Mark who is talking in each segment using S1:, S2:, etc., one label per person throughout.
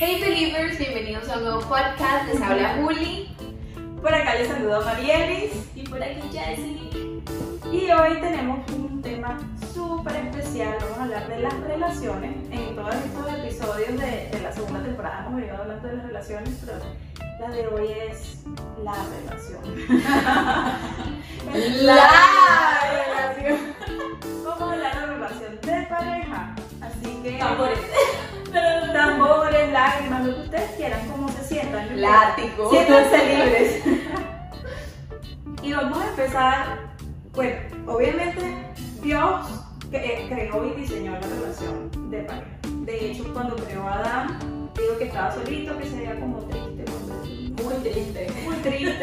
S1: Hey Believers, bienvenidos a un nuevo podcast. Les habla Juli.
S2: Por acá les saludo a Marielis.
S1: Y por aquí Jessie.
S2: Y hoy tenemos un tema súper especial. Vamos a hablar de las relaciones. En todos estos episodios de, de la segunda temporada hemos venido hablando de las relaciones, pero la de hoy es la relación.
S1: La relación.
S2: Vamos a hablar de relación de pareja. Así que.
S1: Tambores.
S2: Tambores, lágrimas, lo que ustedes quieran, como se sientan.
S1: Látigo.
S2: Siéntanse libres. y vamos a empezar. Bueno, obviamente, Dios cre- creó y diseñó la relación de pareja. De hecho, cuando creó a Adán, digo que estaba solito, que se veía como triste,
S1: Muy triste.
S2: muy triste.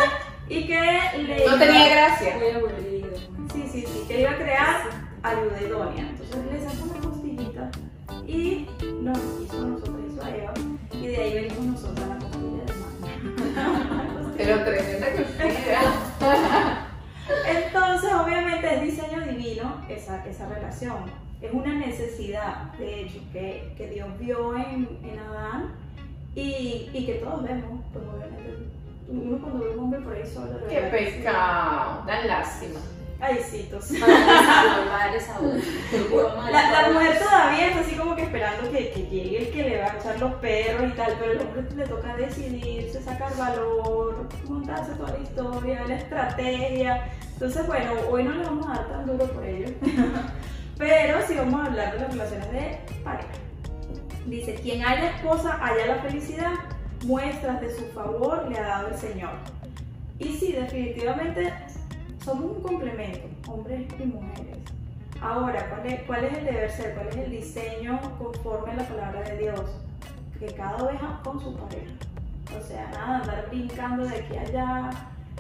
S2: Y que le.
S1: No
S2: iba-
S1: tenía gracia.
S3: Muy aburrido.
S2: Sí, sí, sí, que iba a crear ayuda idónea. Entonces le sacó una costillita y nos hizo nosotros, hizo a Eva. Y de ahí venimos nosotros a la costilla de mano.
S1: Pero tremenda costilla.
S2: Entonces, obviamente es diseño divino esa, esa relación. Es una necesidad, de hecho, que, que Dios vio en, en Adán y, y que todos vemos. Pues obviamente, uno cuando ve un hombre por ahí solo.
S1: Qué pecado. Dan lástima.
S2: Ay,
S3: esa voz.
S2: La, la mujer todavía está así como que esperando que, que llegue el que le va a echar los perros y tal, pero el hombre le toca decidirse, sacar valor, montarse toda la historia, la estrategia. Entonces, bueno, hoy no le vamos a dar tan duro por ello, pero sí vamos a hablar de las relaciones de pareja. Dice, quien haya esposa, haya la felicidad, muestras de su favor le ha dado el Señor. Y sí, definitivamente somos un complemento, hombres y mujeres. Ahora, ¿cuál es, cuál es el deber ser? ¿Cuál es el diseño conforme a la palabra de Dios? Que cada oveja con su pareja. O sea, nada de andar brincando de aquí a allá,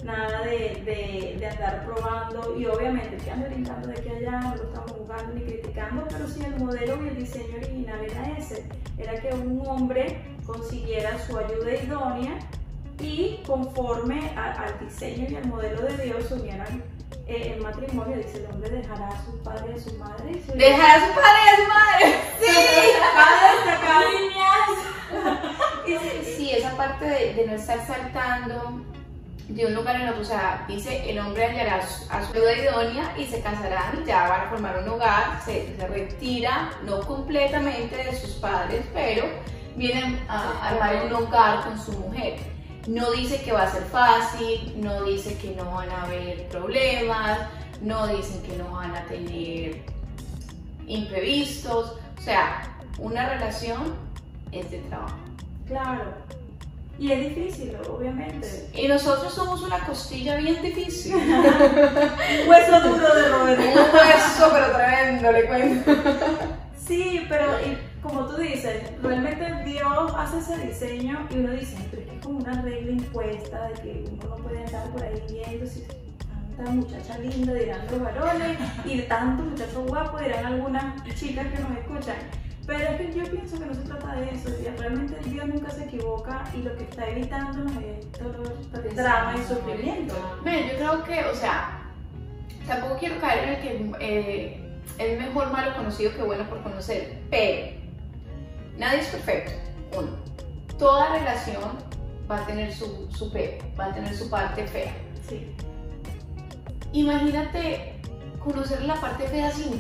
S2: nada de, de- de andar probando. Y obviamente, que ande brincando de aquí a allá, no lo estamos jugando ni criticando, pero sí el modelo y el diseño original era ese. Era que un hombre consiguiera su ayuda idónea y conforme a- al diseño y al modelo de Dios se unieran eh, el matrimonio. Dice, el hombre dejará a su padre y a su madre. y se
S1: Dejar a su padre y a su madre.
S2: Sí,
S1: Y sí, sí, esa parte de, de no estar saltando de un lugar en otro, o sea, dice el hombre hallará a su- a su ayuda idónea y se casarán, ya van a formar un hogar, se, se retira, no completamente de sus padres, pero vienen a armar un hogar con su mujer. No dice que va a ser fácil, no dice que no van a haber problemas, no dicen que no van a tener imprevistos, o sea, una relación es de trabajo.
S2: Claro. Y es difícil, obviamente.
S1: Y nosotros somos una costilla bien difícil.
S2: Hueso duro de roer.
S1: Un hueso, pero tremendo, le cuento.
S2: Sí, pero y como tú dices, realmente Dios hace ese diseño y uno dice, pero es que es como una regla impuesta de que uno no puede andar por ahí viendo si tanta muchacha linda dirán los varones y de tanto muchacho guapo dirán algunas chicas que nos escuchan. Pero es que yo pienso que no se trata de eso, y realmente Dios nunca se equivoca y lo que está evitándonos es dolor, drama y sufrimiento.
S1: Miren, yo creo que, o sea, tampoco quiero caer en el que eh, es mejor malo conocido que bueno por conocer, pero nadie es perfecto. Uno, toda relación va a tener su, su pero, va a tener su parte fea.
S2: Sí.
S1: Imagínate conocer la parte fea 5.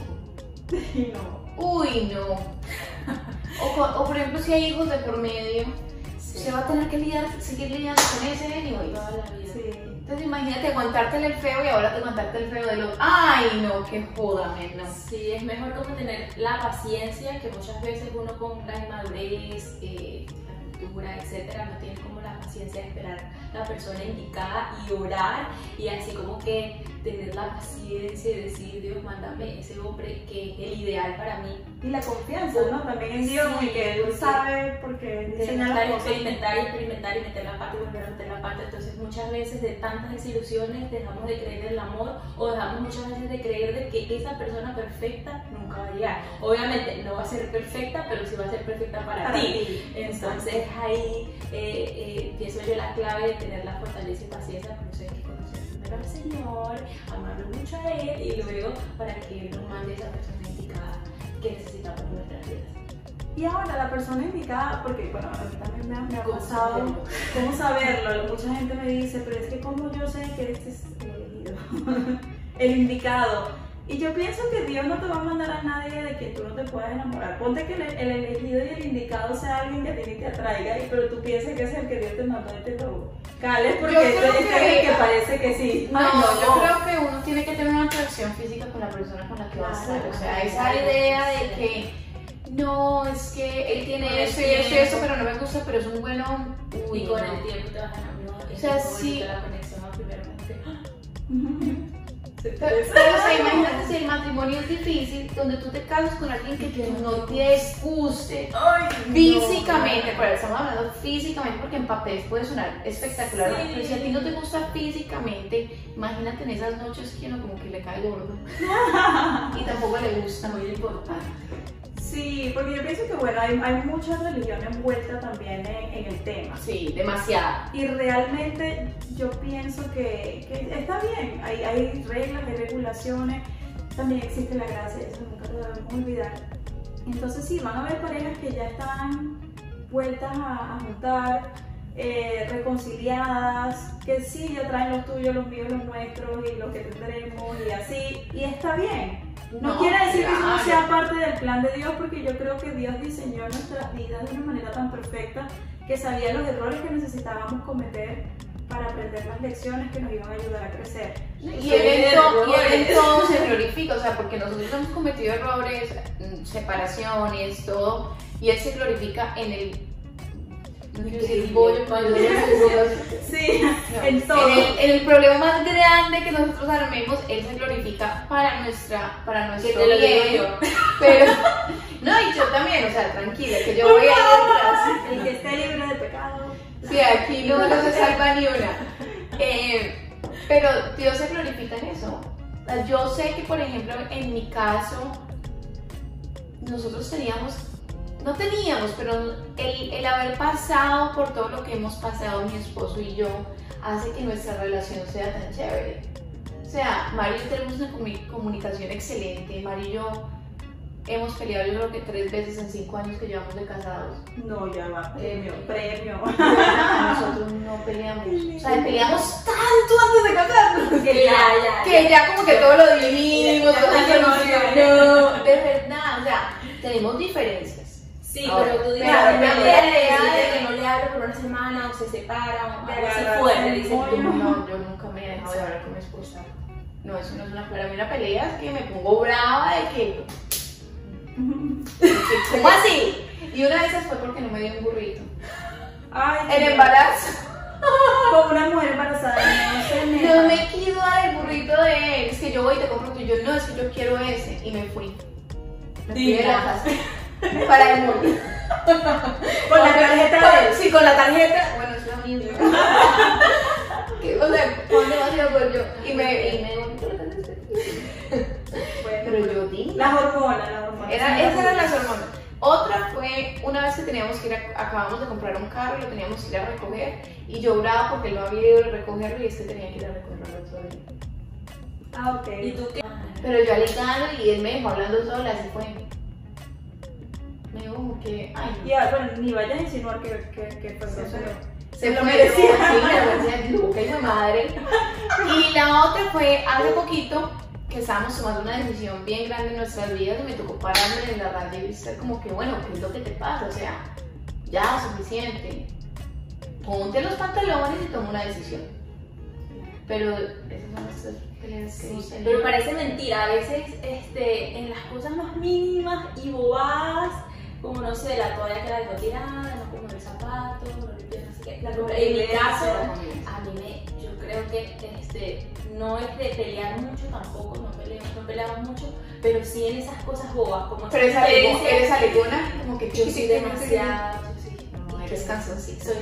S2: Y no.
S1: Uy, no. O por ejemplo, si hay hijos de por medio, se va a tener que lidiar, seguir lidiando con ese anyway.
S3: Toda la vida.
S2: Sí.
S1: Entonces imagínate aguantarte el feo y ahora te aguantarte el feo del otro. Ay, no, qué joda, men, no.
S3: Sí, es mejor como tener la paciencia que muchas veces uno con la inmadurez, eh, la cultura, etcétera, no tiene como la paciencia de esperar la persona indicada y orar y así como que tener la paciencia y decir, Dios, mándame ese hombre que es el ideal para mí.
S2: Y la confianza, ¿no? También en Dios,
S3: Sí,
S2: y que Él
S3: porque-
S2: sabe porque diseña
S3: Experimentar, y experimentar y meter la pata y volver a meter la pata. Entonces muchas veces de tantas desilusiones dejamos de creer en el amor o dejamos muchas veces de creer de que esa persona perfecta nunca va a llegar. Obviamente no va a ser perfecta, pero sí va a ser perfecta para,
S2: Para
S3: ti.
S2: ti.
S3: Entonces ahí eh, eh, pienso yo la clave de tener la fortaleza y paciencia, por eso hay al Señor, amarlo mucho a Él y luego para que Él nos mande esa persona indicada que necesitamos en nuestras vidas.
S2: Y ahora la persona indicada, porque bueno, a mí también me ha, me ha
S3: ¿Cómo
S2: pasado,
S3: saberlo?
S2: ¿cómo saberlo? Mucha gente me dice, pero es que como yo sé que este es el elegido, el indicado. Y yo pienso que Dios no te va a mandar a nadie de quien tú no te puedas enamorar. Ponte que el, el elegido y el indicado sea alguien que a ti ni te atraiga, y, pero tú piensas que es el que Dios te mandó y te lo cales porque
S1: Yo
S2: este
S1: creo
S2: es
S1: que-
S2: el que parece que sí.
S1: No,
S2: Ay,
S1: yo creo que uno tiene que tener una atracción física con la persona con la que va a estar. O sea, esa idea de que no, es que él
S3: Con
S1: tiene
S3: el
S1: esto y esto y
S3: tiempo.
S1: pero no me gusta, pero es un bueno. Uy,
S3: Y con
S1: no.
S3: el tiempo te vas a enamorar.
S1: O sea, sí.
S3: bonita la conexión a primera vista.
S1: Pero, pero, o sea, imagínate si el matrimonio es difícil, donde tú te casas con alguien que tú no te guste
S2: Ay,
S1: físicamente, pero estamos hablando físicamente porque en papel puede sonar espectacular,
S3: Sí.
S1: pero si a ti no te gusta físicamente, imagínate en esas noches que uno como que le cae gordo y tampoco le gusta, muy importante.
S2: Sí, porque yo pienso que bueno, hay, hay mucha religión envuelta también en, en el tema.
S1: Sí, demasiado.
S2: Y realmente yo pienso que, que está bien, hay, hay reglas, hay regulaciones, también existe la gracia, eso nunca lo debemos olvidar. Entonces sí, van a haber parejas que ya están vueltas a, a juntar, eh, reconciliadas, que sí, ya traen los tuyos, los míos, los nuestros y lo que tendremos y así, y está bien. No, quiere decir que eso no sea parte del plan de Dios, porque yo creo que Dios diseñó nuestras vidas de una manera tan perfecta que sabía los errores que necesitábamos cometer para aprender las lecciones que nos iban a ayudar a crecer.
S1: Y él, todo se glorifica, o sea, porque nosotros hemos cometido errores, mm, separaciones, todo, y él se glorifica en el. Cuando
S2: Sí, en todo.
S1: El, el problema más grande que nosotros armemos, él se glorifica para nuestra, para nuestro
S3: Que
S1: bien.
S3: yo.
S1: Pero, no, y yo también, o sea, tranquila, que yo voy a ir detrás.
S2: El que esté libre de pecado.
S1: Sí, aquí no, no se salva ni una. Eh, pero Dios se glorifica en eso. Yo sé que, por ejemplo, en mi caso, nosotros teníamos, no teníamos, pero el, el haber pasado por todo lo que hemos pasado mi esposo y yo, hace que nuestra relación sea tan chévere. O sea, Mario tenemos una comu- comunicación excelente. Mario y yo hemos peleado, yo creo que tres veces en cinco años que llevamos de casados.
S2: No, ya va, premio, premio.
S1: Nosotros no peleamos. O sea, peleamos tanto antes de casarnos.
S3: Que ya, ya,
S1: Que ya como que todo lo dividimos, todo
S3: ya,
S1: solucionó. De verdad, o sea, tenemos diferencias.
S3: Sí,
S1: Ahora,
S3: pero tú dices
S2: claro,
S3: de que no le hablo por una semana o se separan o
S2: De
S3: algo así fuerte, dices tú.
S1: No, yo nunca me he dejado de hablar con mi esposa. No, eso no es una pelea. A mí una pelea es que me pongo brava de que. ¿Cómo así? Y una de esas fue porque no me dio un burrito.
S2: Ay,
S1: En embarazo.
S2: Con una mujer embarazada. No
S1: me quiso dar el burrito de él. Es que yo voy y te compro tú. Y yo, no, es que yo quiero ese. Y me fui. Me fui de la casa. Para el mundo.
S2: Con la tarjeta.
S1: Sí, con la tarjeta. Bueno, es la misma. Que, o sea, demasiado por yo. Y me. Y me Pero yo di.
S2: Las hormonas, las hormonas.
S1: Era, esas eran las hormonas. Otra fue una vez que teníamos que ir a, acabamos de comprar un carro y lo teníamos que ir a recoger y yo brava porque él no había ido a recogerlo y es que tenía que ir a recogerlo otro día.
S2: Ah, ok.
S3: ¿Y tú qué?
S1: Pero yo alegando y él me dejó hablando sola, así fue. Me dijo como que, ay,
S2: Y ah, bueno, ni vayas a insinuar que, que, que fue
S1: Se
S2: grosero.
S1: se
S2: Se lo merecía.
S1: Sí, me lo merecía, madre. Y la otra fue hace poquito que estábamos tomando una decisión bien grande en nuestras vidas y me tocó pararme en la radio y ser como que, bueno, ¿qué es lo que te pasa? O sea, ya, suficiente. Ponte los pantalones y toma una decisión. Pero esas son nuestras peleas que tenido.
S3: Pero parece mentira, a veces este, en las cosas más mínimas y bobadas, como no sé, la toalla que la dejó tirada, no como el zapato, sé qué. La compra- en mi caso, a mí me, yo creo que este, no es de pelear mucho tampoco, no peleamos, no peleamos mucho, pero sí en esas cosas bobas, como
S1: Pero
S3: esas
S1: eres, alegona, como que
S3: Yo soy demasiado, yo sí.
S1: No, eres canzoncita.
S3: Soy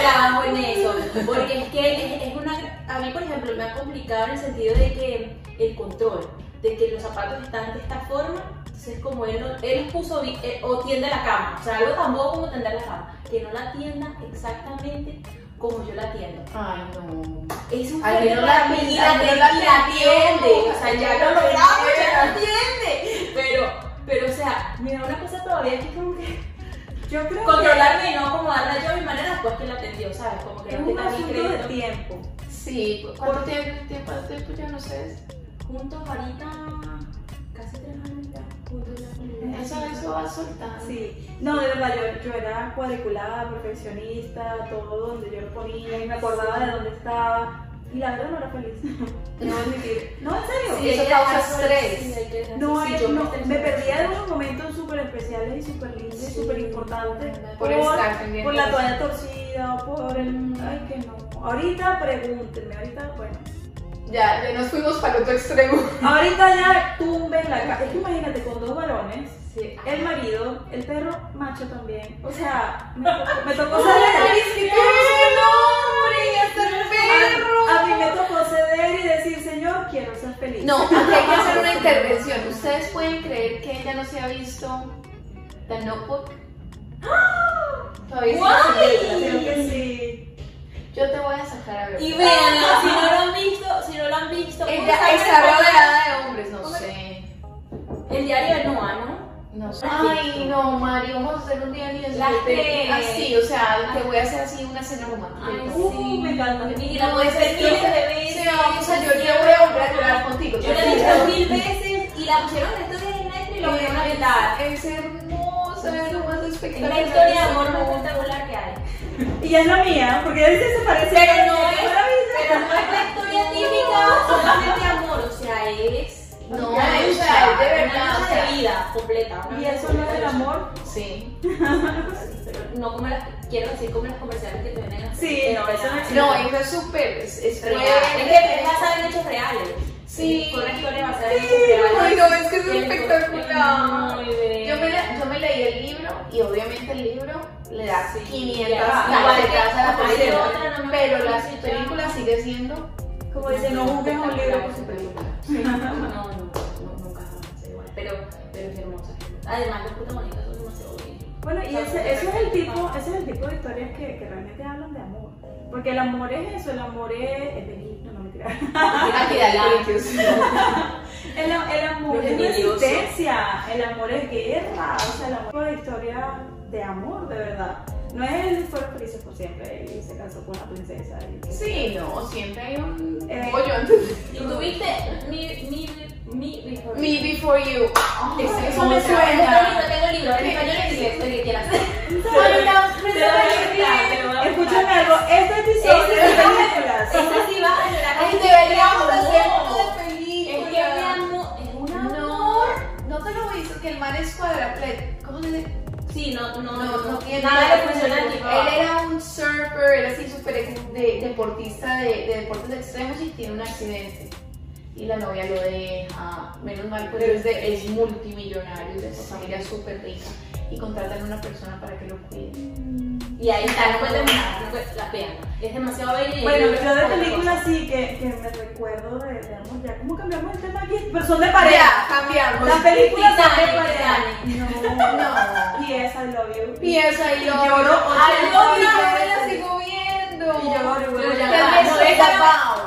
S3: Trabajo en eso, porque es que es, es una... A mí, por ejemplo, me ha complicado en el sentido de que el control, de que los zapatos están de esta forma, entonces como él, no- él puso eh, o tiende la cama, o sea, algo tan bobo como tender la cama, que no la tienda exactamente como yo la tiendo.
S1: Ay, no.
S3: Es un
S1: Al menos la-
S3: mí la,
S1: la
S3: la atiende, o sea, ya lo logramos, ya la
S1: Atiende.
S3: atiende, pero, pero o sea, mira, una cosa
S2: todavía aquí como que. Yo creo
S3: Controlarme y no como darle yo a mi manera después que la atendió, ¿sabes? Como
S2: que
S3: que
S2: es
S3: no
S2: un asunto de tiempo.
S1: Sí, ¿cuánto tiempo, tiempo, tiempo ya no sé?
S3: Juntos ahorita casi tres años.
S1: Eso, eso va soltando.
S2: Sí, no, de verdad, yo, yo era cuadriculada, perfeccionista, todo donde yo lo ponía y me acordaba de dónde estaba. Y la verdad no era feliz. No, admitir. no en serio.
S1: Sí, eso
S3: que
S1: causa
S3: dejar-
S1: estrés.
S3: sí,
S2: No,
S3: sí,
S2: eh,
S3: yo
S2: no, me
S3: por
S2: perdía de unos momentos súper especiales y súper lindos y
S3: Sí.
S2: súper importantes
S1: Por pendiente
S2: por la toalla torcida o por el... Ay, que no. Ahorita pregúntenme, ahorita, bueno.
S1: Ya, ya nos fuimos para el otro extremo.
S2: Ahorita ya tumben la casa. Es que imagínate, con dos varones,
S3: Sí.
S2: el marido, el perro macho también. O sea, me tocó, me tocó
S1: ¡Ay,
S2: ceder.
S1: tienes nombre! ¡Y hasta el perro!
S2: A, a mí me tocó ceder y decir, señor, quiero ser feliz.
S1: No, aquí hay que hacer una intervención. ¿Ustedes pueden creer que ella no se ha visto The Notebook? Todavía sí
S3: Guay.
S2: Creo que sí.
S1: Yo te voy a sacar a ver.
S3: Y véanlo, si no lo han visto, si no lo han visto, ¿cómo
S1: Ella está rodeada de hombres, no sé.
S3: El diario de Noah, ¿no?
S1: No sé. Ay, no, Mari, vamos a hacer un día ni de
S3: que-
S1: Así, o sea, te voy a hacer así una cena romántica.
S3: Ay,
S2: Uh,
S3: sí.
S2: me encanta.
S3: Y la puedes ver miles de veces.
S1: Sí, vamos a yo voy a volver a llorar contigo.
S3: Yo la he visto mil veces y la pusieron en estos días en Netflix y lo volvieron a quitar.
S1: Es hermosa, es lo más
S3: Es
S1: espectacular.
S3: la historia de amor más espectacular que hay.
S2: Y ya es la mía, porque ella dice se parece
S3: Pero
S2: a
S3: no es. Pero no es la historia típica solamente amor, o sea, es
S1: No,
S3: una
S1: o sea,
S3: lucha,
S1: es de verdad,
S3: una lucha
S1: o sea.
S3: de vida completa.
S2: Y eso no es
S3: completa
S2: el
S3: de
S2: amor.
S1: Sí.
S3: Pero no como las, quiero decir como las comerciales que te venden así.
S2: Sí, no, eso no existe.
S1: No, eso es súper, es, es
S3: real. Es que es basada en hechos reales.
S1: Sí.
S3: Fue una historia basada en
S1: Sí, ay, no, es que es espectacular.
S3: Bien.
S1: Yo me, la- yo me leí el libro y obviamente el libro le da
S3: Sí,
S1: 500
S3: ya.
S1: cachetas a la película,
S3: no
S1: pero la película sigue siendo
S2: Como dice, no juzgues un libro por su película.
S3: No, no, no, no, nunca igual. Pero, pero es hermosa. Además, los protagonistas son demasiado bellos.
S2: Bueno, y ese, ese es el tipo, ese es el tipo de historias que, que realmente hablan de amor. Porque el amor es eso, el amor es, es benigno, no mentira.
S1: aquí
S2: El, el amor es resistencia, el amor es guerra, o sea, el amor es una historia de amor, de verdad. No es el fueron felices por siempre y se casó con la princesa. Y
S1: Sí, no, siempre hay un
S2: Eh.
S3: Y tuviste mi, mi, mi, before
S1: Me Before You. Ese
S2: eso
S1: es
S2: me
S1: otra.
S2: suena.
S3: Tengo el libro, en español y en inglés.
S2: Escúchame algo, este episodio de películas.
S3: Esta sí va a llorar.
S1: Ay, deberíamos hacer
S3: No. Es que es un amor.
S1: Te lo hice, que el man es cuadraplégico. ¿Cómo se dice?
S3: Sí, no, no,
S1: No, no
S3: nada le funciona al tipo.
S1: Él era un surfer, era así súper deportista de, de deportes extremos y tiene un accidente. Y la novia lo deja. Menos mal, pues es, de- es multimillonario, es de su familia súper rica. Y contratan a una persona para que lo cuide.
S3: Y ahí está, no puede terminar, no puede, la pena. Es demasiado bella y
S2: Bueno, yo de
S3: otra
S2: películas sí que, que me recuerdo de, de amor. Ya, ¿cómo cambiamos el tema aquí? Pero son de pareja.
S1: Ya, cambiamos.
S2: Las películas son de pareja. No,
S1: No.
S2: P.S. I love you.
S1: Y esa y lo
S2: Lloro
S1: no, me la sigo viendo.
S2: Y lloro,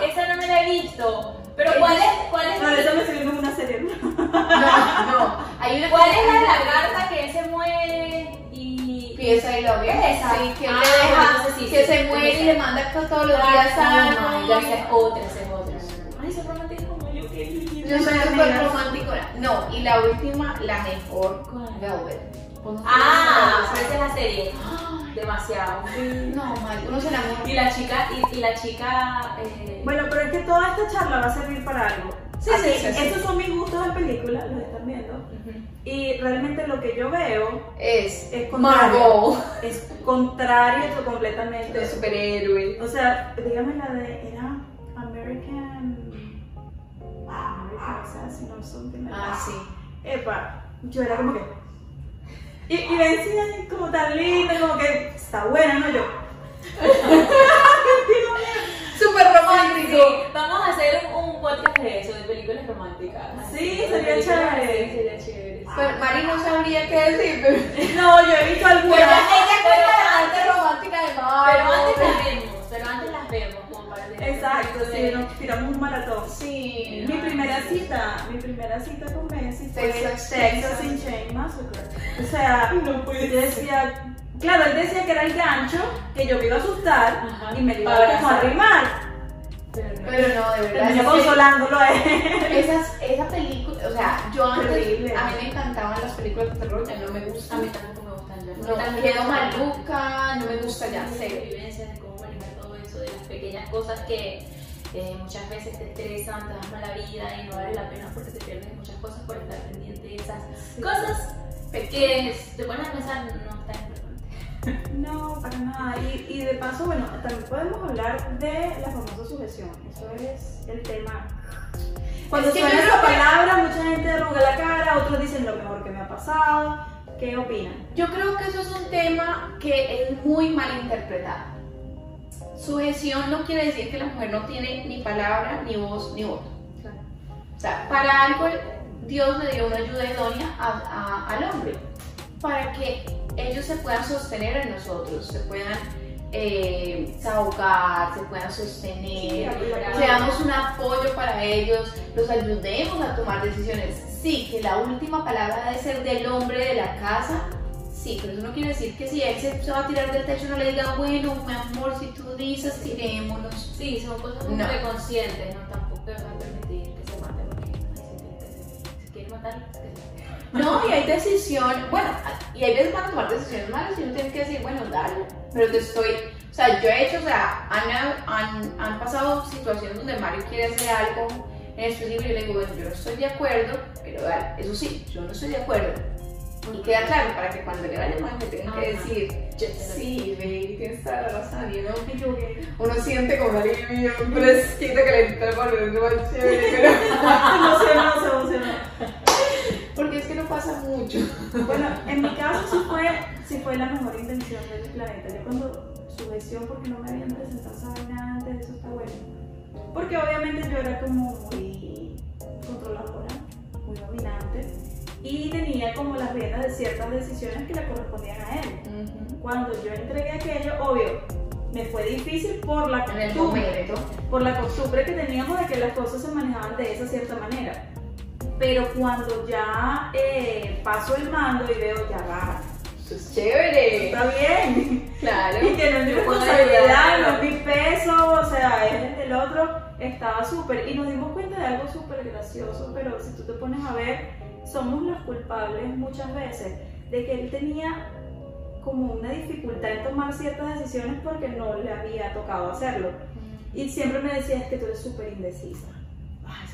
S3: esa no me la he visto. Pero ¿cuál es, cuál es,
S2: No, eso me estoy viendo en una serie.
S1: No, no. Hay una
S3: cuál es la lagarta que él se muere y
S1: Pieza y lo
S3: ¿Qué es esa?
S1: Sí, que él
S3: Ah,
S1: le deja,
S3: bueno, entonces sí,
S1: que
S3: sí,
S1: se muere y le manda todos los días algo.
S3: no, ya esa es otra, esa es otra. Ay, ese romántico como yo, lindo.
S1: Yo soy súper romántico. No, y la última, la mejor. Velvet. ¿Vos no
S3: Ah,
S1: sabes
S3: esa es la serie.
S1: Ay,
S3: Demasiado.
S1: No, mal, uno se enamora.
S3: Y la chica, y, y la chica. Eh,
S2: Bueno, pero es que toda esta charla va a servir para algo.
S1: Sí,
S2: Así,
S1: sí, sí, sí.
S2: Estos son mis gustos de película, los están viendo. Y realmente lo que yo veo
S1: Es,
S2: es contrario.
S1: Marvel.
S2: Es contrario completamente.
S1: De superhéroe.
S2: O sea, dígame la de. Era American. American Assassin or something like
S1: Ah, sí.
S2: Epa, yo era como que. Y, y me decían como tan linda, como que está buena, ¿no? Yo.
S1: Súper romántico.
S3: Sí, vamos a hacer un, un podcast de eso, de películas románticas.
S2: Sí, sería chévere.
S3: así, Sería chévere.
S1: Pero Mari no sabría qué decir, pero.
S2: No, yo he visto
S1: Pero
S2: algunas.
S1: ella cuenta
S3: pero
S1: la
S3: antes-
S1: parte romántica de
S3: Pero antes las vemos, pero antes las vemos como para
S2: Exacto, sí,
S3: de-
S2: nos tiramos un maratón.
S1: Sí.
S2: Mi primera cita, mi primera cita con Messi fue
S1: Texas
S2: Texas,
S1: Chainsaw.
S2: in Chain Massacre. Sea,
S3: No puede
S2: yo decía, claro, él decía que era el gancho, que yo me iba a asustar
S3: Ajá.
S2: y me iba a como a arrimar.
S3: Pero no.
S1: Pero no, de verdad. Que
S2: consolándolo a
S1: esas- esa película, o sea, yo antes,
S2: Terrible.
S1: a mí me encantaban las películas de terror, ya no me
S3: A
S1: gustan.
S3: mí tampoco me gustan ya.
S1: No,
S3: También
S1: quedo maluca, no me gusta ya,
S3: de
S1: cero.
S3: vivencias, de cómo manejar todo eso, de las pequeñas cosas que eh, muchas veces te estresan, te dan mala vida y no vale la pena porque te pierdes de muchas cosas por estar pendiente de esas cosas que te pones a pensar no es tan importante.
S2: No, para nada. Y, y de paso, bueno, también podemos hablar de la famosa sujeción. Eso es el tema. Cuando
S1: Es que
S2: suena esa
S1: creo que-
S2: palabra, mucha gente arruga la cara, otros dicen lo mejor que me ha pasado. ¿Qué opinan?
S1: Yo creo que eso es un tema que es muy mal interpretado. Sujeción no quiere decir que la mujer no tiene ni palabra, ni voz, ni voto. O sea, para algo Dios le dio una ayuda idónea a- a- al hombre, para que ellos se puedan sostener en nosotros, se puedan eh, desahogar, se puedan sostener, seamos un apoyo para ellos, los ayudemos a tomar decisiones. Sí, que la última palabra debe ser del hombre de la casa, sí, pero eso no quiere decir que si él se, va a tirar del techo no le diga, bueno, mi amor, si tú dices, tirémonos.
S3: Sí, son cosas
S1: No.
S3: que conscientes, no tampoco
S1: No, y hay decisión, bueno, y hay veces van a tomar decisiones malas y uno tiene que decir, bueno, dale, pero te estoy, o sea, yo he hecho, o sea, han, han, han pasado situaciones donde Mario quiere hacer algo en específico y yo le digo, bueno, yo no estoy de acuerdo, pero dale, eso sí, yo no estoy de acuerdo. Y queda claro para que cuando le vaya mal me tengan que decir, sí, baby, tienes toda la razón, y uno,
S2: Me equivoqué.
S1: uno siente como alivio, un fresquito que le entra por más chévere, pero...
S2: Emocionó, se emocionó.
S1: Porque es que no pasa mucho.
S2: Bueno, en mi caso sí fue, sí fue la mejor intención del planeta. Yo cuando sujeción, porque no me habían presentado esa vaina antes, eso está bueno. Porque obviamente yo era como muy controladora, muy dominante y tenía como las riendas de ciertas decisiones que le correspondían a él. Cuando yo entregué aquello, obvio, me fue difícil por la costumbre, por la costumbre que teníamos de que las cosas se manejaban de esa cierta manera. Pero cuando ya eh, paso el mando y veo, ya va,
S1: Eso es chévere.
S2: está bien.
S1: Claro.
S2: Y que no es mi responsabilidad, no es mi peso, o sea, es el del otro, estaba súper. Y nos dimos cuenta de algo súper gracioso, pero si tú te pones a ver, somos los culpables muchas veces de que él tenía como una dificultad en tomar ciertas decisiones porque no le había tocado hacerlo. Y siempre me decía, es que tú eres súper indecisa.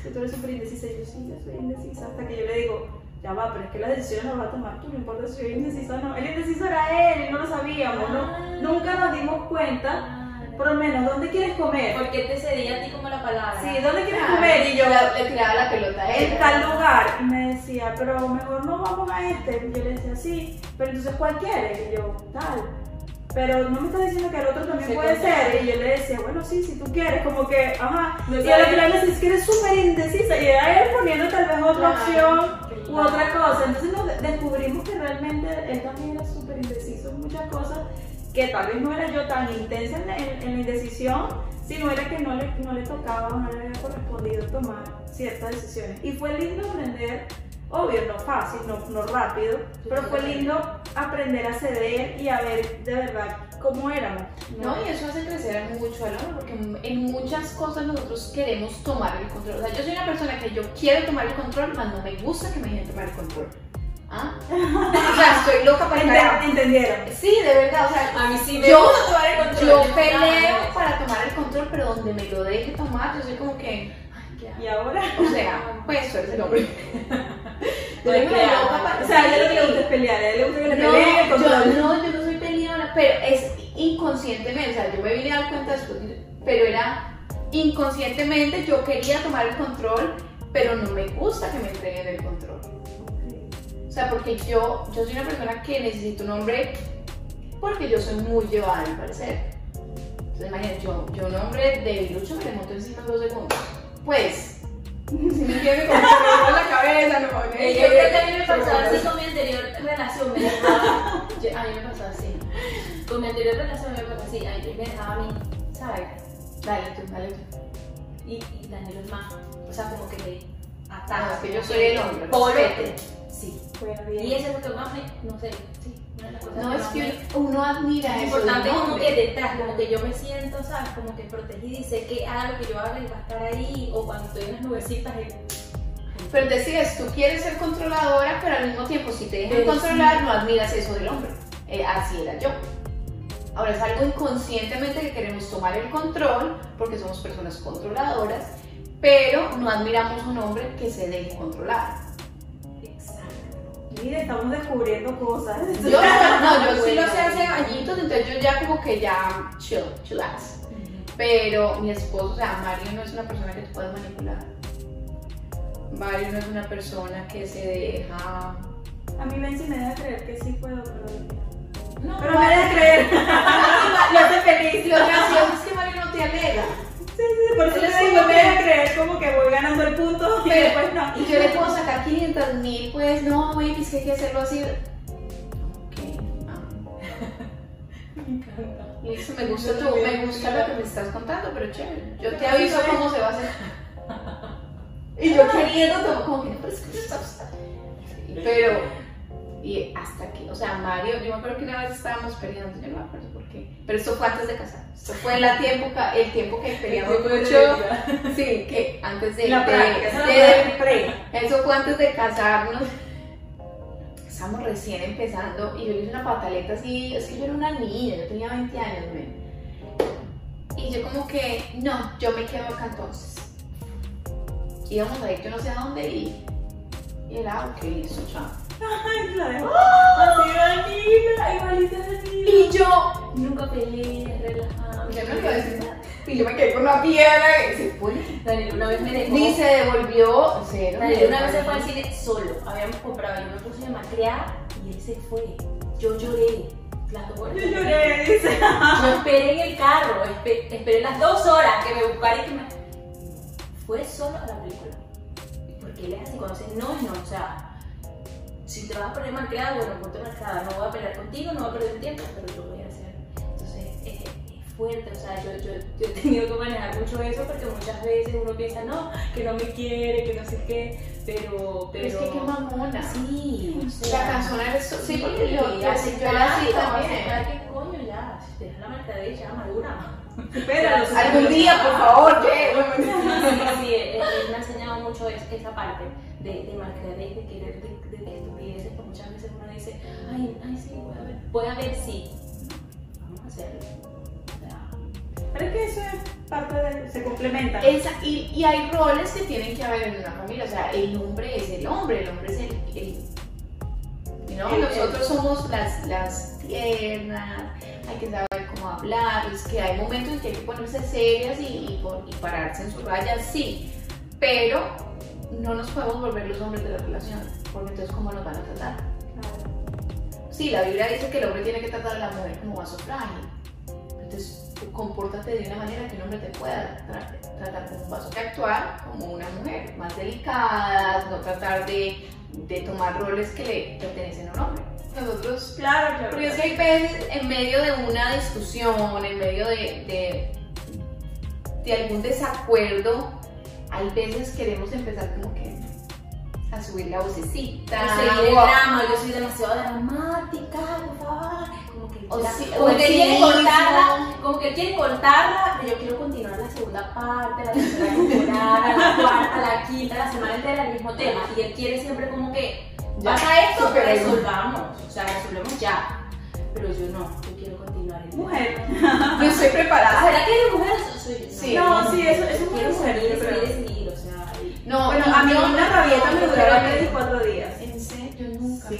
S2: Que tú eres súper indecisa. Y yo, sí, yo soy indecisa. Hasta que yo le digo, ya va, pero es que las decisiones las vas a tomar tú, no importa si soy indecisa o no. El indeciso era él y no lo sabíamos, ¿no?
S3: Ah.
S2: Nunca nos dimos cuenta, por lo menos, ¿dónde quieres comer?
S3: ¿Por qué te cedía a ti como la palabra?
S2: Sí, ¿dónde quieres
S1: Claro.
S2: comer? Y yo,
S1: La- le tiraba la pelota a él.
S2: en tal lugar. Y me decía, pero mejor no vamos a este. Y yo le decía, sí, pero entonces ¿cuál quieres? Y yo, tal. Pero no me estás diciendo que el otro también
S3: Se
S2: puede ser. Y yo le decía, bueno, sí, si tú quieres, como que, ajá.
S3: No
S2: y a la
S3: sabía.
S2: final me decía, es que eres súper indecisa. Y era él poniendo tal vez otra
S3: Claro,
S2: opción u
S3: claro.
S2: otra cosa. Entonces nos de- descubrimos que realmente él también era súper indeciso en muchas cosas que tal vez no era yo tan intensa en en- en la indecisión, sino era que no le, no le tocaba o no le había correspondido tomar ciertas decisiones. Y fue lindo aprender, obvio, no fácil, no, no rápido, pero fue lindo aprender a ceder y a ver de verdad cómo éramos.
S1: No, y eso hace crecer mucho al hombre, porque en muchas cosas nosotros queremos tomar el control. O sea, yo soy una persona que yo quiero tomar el control, mas no me gusta que me dejen tomar el control. ¿Ah? O sea, estoy loca para
S2: Ente-
S1: estar.
S2: ¿Entendieron?
S1: Sí, de verdad, o sea,
S3: A mí sí me
S1: yo,
S3: gusta tomar el control.
S1: yo peleo para tomar el control, pero donde me lo deje tomar, yo soy como que,
S2: Y ahora,
S1: o sea, pues eres el hombre. Yo
S3: qué
S1: loca
S2: o sea, a ella lo que le gusta es pelear, a ella le gusta que le peleen el
S1: yo, no, yo no soy peleona, pero es inconscientemente, o sea, yo me vine a dar cuenta después, pero era inconscientemente, yo quería tomar el control, pero no me gusta que me entreguen el control. O sea, porque yo, yo soy una persona que necesito un hombre, porque yo soy muy llevada, al parecer. Entonces, imagínate, yo, yo un hombre debilucho me le monto encima en dos segundos. Pues, si me quiere como que me la cabeza, no, no,
S3: Yo creo que a mí me pasaba así con mi anterior relación, me dejaba, yo- a mí me pasaba así, con mi anterior relación me pasaba así, a mí me dejaba a mí, ¿sabes?
S1: Dale tú, dale tú.
S3: Y, y Daniel es más, o sea, como que me
S1: Ah,
S3: ataca.
S1: es que yo soy el hombre, respete.
S3: Sí.
S2: Bueno, bien.
S3: Y eso es lo que más me, no sé, sí,
S1: No, es que uno admira
S3: es
S1: eso. un
S3: importante como que detrás, como que yo me siento, ¿sabes? Como que protegida y sé que algo que yo haga él va a estar ahí, o cuando estoy en las nubecitas, él...
S1: Pero decides, tú quieres ser controladora, pero al mismo tiempo, si te dejan
S3: Pero
S1: controlar,
S3: sí.
S1: no admiras eso del hombre. Eh, así era yo. Ahora es algo inconscientemente que queremos tomar el control, porque somos personas controladoras, pero no admiramos un hombre que se deje controlar.
S2: Mira, estamos descubriendo cosas.
S1: Yo, no, yo sí lo sé hace añitos, entonces yo ya como que ya chill, chillax. Pero mi esposo, o sea, Mario no es una persona que tú puedes manipular. Mario no es una persona que se deja
S2: A mí Benzi me deja creer que sí puedo, pero...
S3: No,
S2: Pero me deja creer. Lo hace feliz.
S1: Lo gracioso es que Mario no te alega.
S2: Sí, sí, por eso te
S1: es
S2: digo, me deja creer como que voy ganando el punto y después no.
S1: Y yo le puedo sacar 500 mil, pues no, baby, es que hay que hacerlo así. Ok, ah.
S3: Me encanta.
S1: Listo, me gusta, tu, me gusta lo que me estás contando, pero chévere. Yo te aviso cómo se va a hacer. Y yo queriendo, como, como que, pero es que estás. Pero, y hasta aquí, o sea, Mario, yo me acuerdo que una vez estábamos peleando, yo no me acuerdo pero esto fue antes de casar. Esto fue la tiempo, el tiempo que peleamos mucho. Sí, que antes de.
S2: La
S1: de- de-
S2: pre.
S1: eso fue antes de casarnos. Estamos recién empezando y yo le hice una pataleta así, es que yo era una niña, yo tenía 20 años, men. Y yo como que, no, yo me quedo acá entonces. Íbamos a ir yo no sé a dónde y, y él, ah, ok, chao.
S2: Ay, la dejo. Así, Danila, igualita Danila.
S1: Y yo,
S3: Nunca peleé, relajado.
S1: yo no le iba a decir nada. Y yo me quedé con una piedra y se fue.
S3: Daniel una vez me dejó.
S1: Ni se devolvió, cero.
S3: Daniel una vez se fue al cine solo. Habíamos comprado, yo me puse a macrear y él se fue. Yo lloré. Las dos horas.
S2: Yo lloré, dice.
S3: Yo esperé en el carro, espe- esperé las dos horas que me buscara y que me. Fue solo a la película. Porque él es así, cuando dice no es no, o sea. Si te vas a poner marcada, bueno, ponte marcada. No voy a pelear contigo, no voy a perder tiempo, pero lo voy a hacer. Entonces, es, es fuerte, o sea, yo, yo, yo he tenido que manejar mucho eso porque muchas veces uno piensa, no, que no me quiere, que no sé qué, pero. pero
S1: Es que qué mamona.
S3: Sí, o
S1: La
S3: sea,
S1: canción eres tú. Sí, porque yo, yo, yo era así también.
S3: que coño ya, si te dejas la marcadera ya madura.
S2: Espéralo.
S1: Algún día, por favor, que.
S3: Sí, sí, él, él me ha enseñado mucho es- esa parte de, de malcriadez, de querer, de, de, de estupideces, que muchas veces uno dice, ay, ay, sí, voy a ver, voy a ver si. Vamos a hacerlo.
S2: Pero es que eso es parte de. se complementa.
S1: Esa, y, y hay roles que tienen que haber en una familia. O sea, el hombre es el hombre, el hombre es el. el- ¿no?
S2: El-
S1: Nosotros somos las, las tiernas, hay que saber hablar. Es que hay momentos en que hay que ponerse serias y, y, pon- y pararse en sus rayas, sí. Pero no nos podemos volver los hombres de la relación, porque entonces, ¿cómo nos van a tratar?
S2: Claro.
S1: Sí, la Biblia dice que el hombre tiene que tratar a la mujer como vaso frágil. Entonces, compórtate de una manera que un hombre te pueda tra- tratar como un vaso, que actuar como una mujer, más delicada, no tratar de, de tomar roles que le pertenecen a un hombre. Nosotros,
S2: Claro, claro.
S1: porque es que hay veces en medio de una discusión, en medio de, de, de algún desacuerdo, hay veces queremos empezar como que a subir la vocecita.
S3: a seguir el drama, yo soy demasiado dramática, por favor. Como que,
S1: O
S3: la-
S1: sí-
S3: como que quiere cortarla, como que quiere cortarla, pero yo quiero continuar segunda parte, la tercera temporada, la cuarta, la quinta, la semana entera el mismo tema. Y él quiere siempre como que pasa esto,
S1: superemos.
S3: resolvamos, o sea, resolvemos ya. Pero yo no, yo quiero continuar tema.
S2: Mujer.
S1: Yo estoy preparada.
S3: ¿Será que eres mujer soy yo?
S1: Sí.
S2: No, sí, eso- eso es muy mujer,
S3: seguir, seguir, seguir, o sea. y-
S1: No,
S2: Bueno, a mí una
S1: no-
S2: rabieta me
S1: no,
S2: duraba
S1: no,
S2: 3 y 4 días.
S1: En serio, yo nunca.
S2: Sí.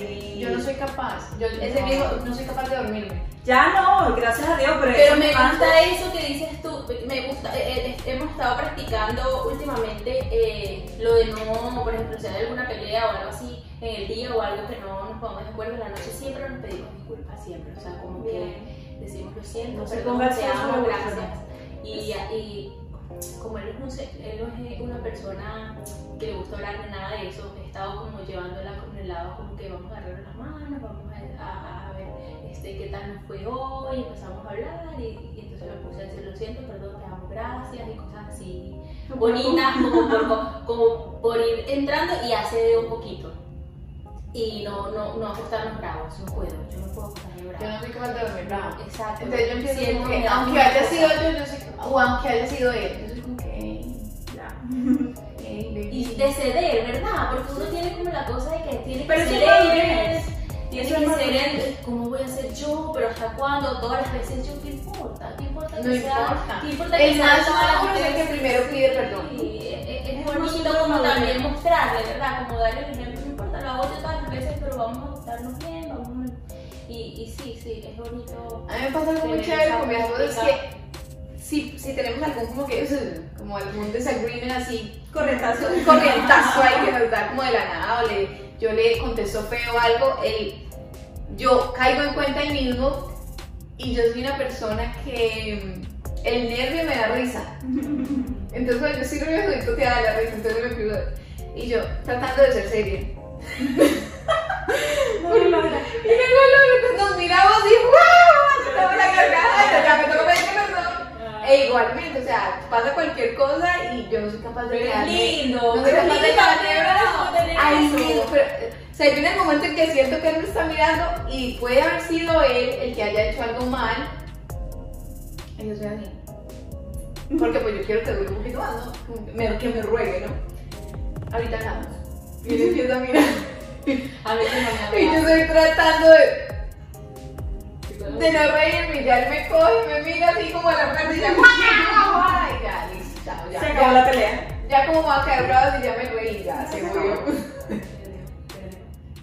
S1: Yo no soy capaz. Yo ese
S2: No.
S1: viejo no soy capaz de dormirme.
S2: Ya no, gracias a Dios, pero,
S3: Pero me gusta eso que dices tú, me gusta, eh, eh, hemos estado practicando últimamente eh, lo de no, por ejemplo, si hay alguna pelea o algo así en el día o algo que no nos pongamos de acuerdo en la noche, siempre nos pedimos disculpas, siempre, o sea, como que decimos lo siento,
S2: No
S3: perdón, te amo, gracias. Y, y como él no, sé, él no es una persona que le gusta hablar de nada de eso, estado como llevándola con el lado como que vamos a agarrar las manos, vamos a, a- a ver este, qué tal nos fue hoy, empezamos a hablar y, y entonces me puse a decir lo siento, perdón, te amo, gracias y cosas así bonitas como por, como por ir entrando y hace de un poquito. y no, no, no acostarnos bravos, no puedo, yo no puedo acostarme bravo.
S1: Yo no soy capaz de dormir bravo.
S3: Exacto.
S1: Entonces yo empiezo
S3: Siento
S1: como que, aunque haya sido yo, yo soy, o aunque haya sido él, yo soy como que, "Ey,
S2: Ya.
S1: ey, baby".
S3: Y de ceder, ¿verdad? Porque uno tiene como la cosa de que tiene que
S2: Pero es madurez.
S3: él, tiene que
S2: es
S3: ser ¿cómo voy a ser yo? Pero hasta cuándo, todas las veces yo, ¿qué importa? ¿Qué importa que
S1: No
S3: sea?
S1: importa.
S3: ¿Qué importa que
S1: El
S3: sea
S1: es el que primero pide perdón.
S3: Sí, es, es- es
S2: Es
S3: bonito como también mostrarle, ¿verdad? Como darle el ejemplo, no importa, lo hago yo todas las veces, pero vamos a gustarnos bien, vamos a... Y, y sí, sí, es bonito.
S1: A mí me pasa algo muy chévere con mi es que si, si tenemos algún como que, como algún disagreement así,
S2: Correctazo.
S1: un corrientazo ahí que nos da como de la nada, o le, yo le contesto feo algo, él, yo caigo en cuenta ahí mismo y yo soy una persona que mm, el nervio me da risa. Entonces cuando yo estoy nervioso, te da la risa, entonces me pido, y yo tratando de ser seria.
S2: No lo.
S1: Y luego luego nos miramos y ¡wow! Se acabó la carcajada, ya me pedir perdón. E igualmente, o sea, pasa cualquier cosa y yo no soy capaz de
S3: Pero
S1: quedarme.
S3: lindo,
S1: No soy capaz de
S3: lindo
S1: quedarme
S3: eso, tener
S1: Ay, sí, pero, o sea, viene el momento en que siento que él me está mirando y puede haber sido él el que haya hecho algo mal. Y yo soy así. Porque pues yo quiero que dure un poquito más, ¿no? Me, que me ruegue, ¿no? Ahorita hablamos. Y él empieza a mirar.
S3: A veces no me
S1: Y yo estoy tratando de, de no reírme, ya él me coge y me mira así como a la frente y ya, ¡guau, guau! y ya, listo, ya,
S2: Se
S1: ya,
S2: acabó la pelea.
S1: ya como va a caer bravo y ya me reí, ya, se murió.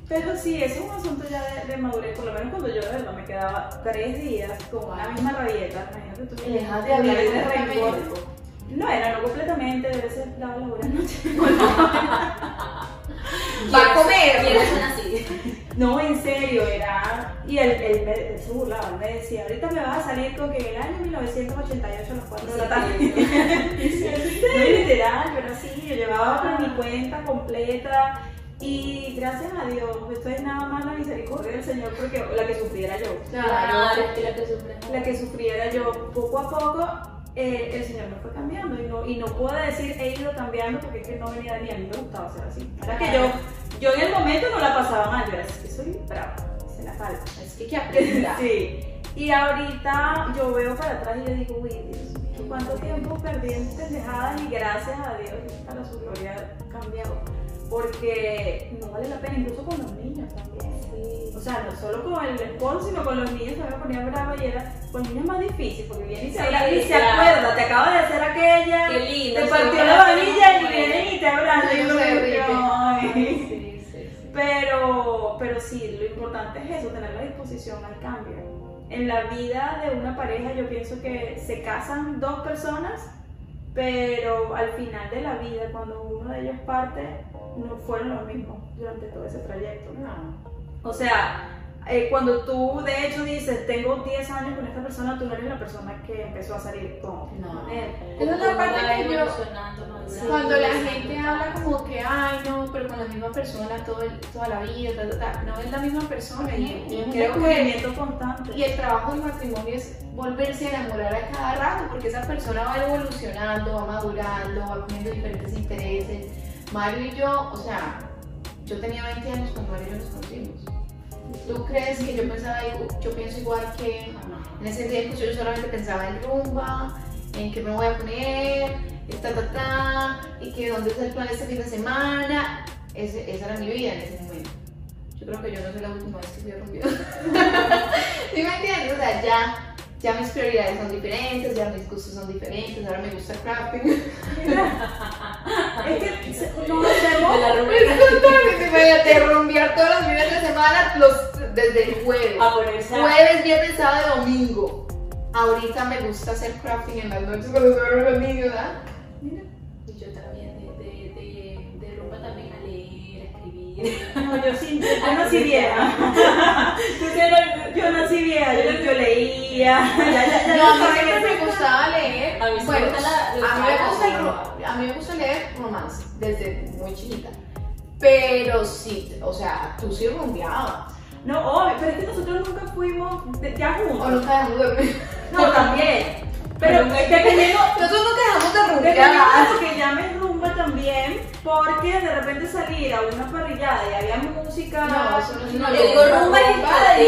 S2: Pero sí, eso es un asunto ya de, de madurez, por lo menos cuando yo de verdad me quedaba tres días con una misma rabieta, imagínate tú.
S1: Y dejas de hablar
S2: de rencor. No era, no completamente, debe ser la la buena noche.
S1: Va a comer.
S3: ¿Quiénes son así?
S2: No, en serio, era. Y él, él, me, él se burlaba, él me decía, ahorita me vas a salir con que en el año 1988 a las 4 de la tarde. No, literal, yo era así, yo llevaba por mi cuenta completa. Y gracias a Dios, esto es nada más la misericordia del Señor, porque la que sufriera yo.
S3: Claro, que la que.
S2: La que sufriera yo, poco a poco, eh, el Señor me fue cambiando. Y no, y no puedo decir he ido cambiando porque es que no venía de mí, a mí me gustaba ser así. Era que yo, yo en el momento no la pasaba mal, yo era así, que soy brava, se la falta.
S1: Es que hay que aprender.
S2: Sí. Y ahorita yo veo para atrás y yo digo, uy, Dios mío, cuánto tiempo perdí en pendejadas y gracias a Dios, para su gloria, cambiado. Porque no vale la pena, incluso con los niños también. O sea, no solo con el esposo, sino con los niños también me ponía brava y era, con niños es más difícil, porque viene y se,
S3: Sí,
S2: habla- y se
S3: claro.
S2: acuerda, te acaba de hacer aquella,
S3: Qué lindo.
S2: te partió la varilla y vienen y te.
S1: Sí,
S2: y
S1: se.
S2: Pero, pero sí, lo importante es eso, tener la disposición al cambio. En la vida de una pareja yo pienso que se casan dos personas, pero al final de la vida, cuando uno de ellos parte, no fueron los mismos durante todo ese trayecto. O sea, eh, cuando tú de hecho dices, tengo 10 años con esta persona, tú no eres la persona que empezó a salir con,
S3: No.
S2: con él.
S1: Es la parte que yo-. Cuando la gente habla como que, ay, no, pero con la misma persona todo el- toda la vida, ta, ta, ta", no es la misma persona. Y, y
S2: Es un
S1: creo que
S2: descubrimiento constante.
S1: y el trabajo del matrimonio es volverse a enamorar a cada rato, porque esa persona va evolucionando, va madurando, va cogiendo diferentes intereses. Mario y yo, o sea, yo tenía 20 años cuando Mario y yo nos conocimos. ¿Tú crees que yo pensaba, yo pienso igual que en ese tiempo yo solamente pensaba en rumba, en qué me voy a poner, ta ta ta, y que dónde es el plan este fin de semana. Esa era mi vida en ese momento. Yo creo que yo no soy la última vez que fui a. ¿Sí me entiendes? O sea, ya, ya mis prioridades son diferentes, ya mis gustos son diferentes, ahora me gusta el crafting.
S2: Es que nos hacemos
S1: imagínate, rumbear todos los fines de semana, los, desde el jueves.
S3: a ponerse a-
S1: Jueves, viernes, sábado, domingo. Ahorita me gusta hacer crafting en las noches cuando duermen los niños, ¿ah? Mira.
S3: Y yo también,
S2: No, yo sí, yo, yo nací vieja. Yo nací vieja, yo, yo leía. Ya, ya, ya,
S1: No, a mí siempre me gustaba leer.
S3: A mí
S1: bueno,
S3: me gusta la-
S1: a mí me gusta el
S3: ¿no?
S1: ro- a mí me gusta leer romance desde muy chiquita. Pero sí, o sea, tú sí rumbeabas.
S2: No, obvio, pero es que nosotros nunca fuimos de- ya
S1: O
S2: juntos.
S1: nunca dejamos de dormir.
S2: No, también. Pero dependiendo,
S1: Nosotros nunca dejamos de rumbear.
S2: lo que llames rumba también, Porque de repente salir a una parrillada y había música.
S1: No, eso no
S3: No, yo digo rumba y discoteca, de,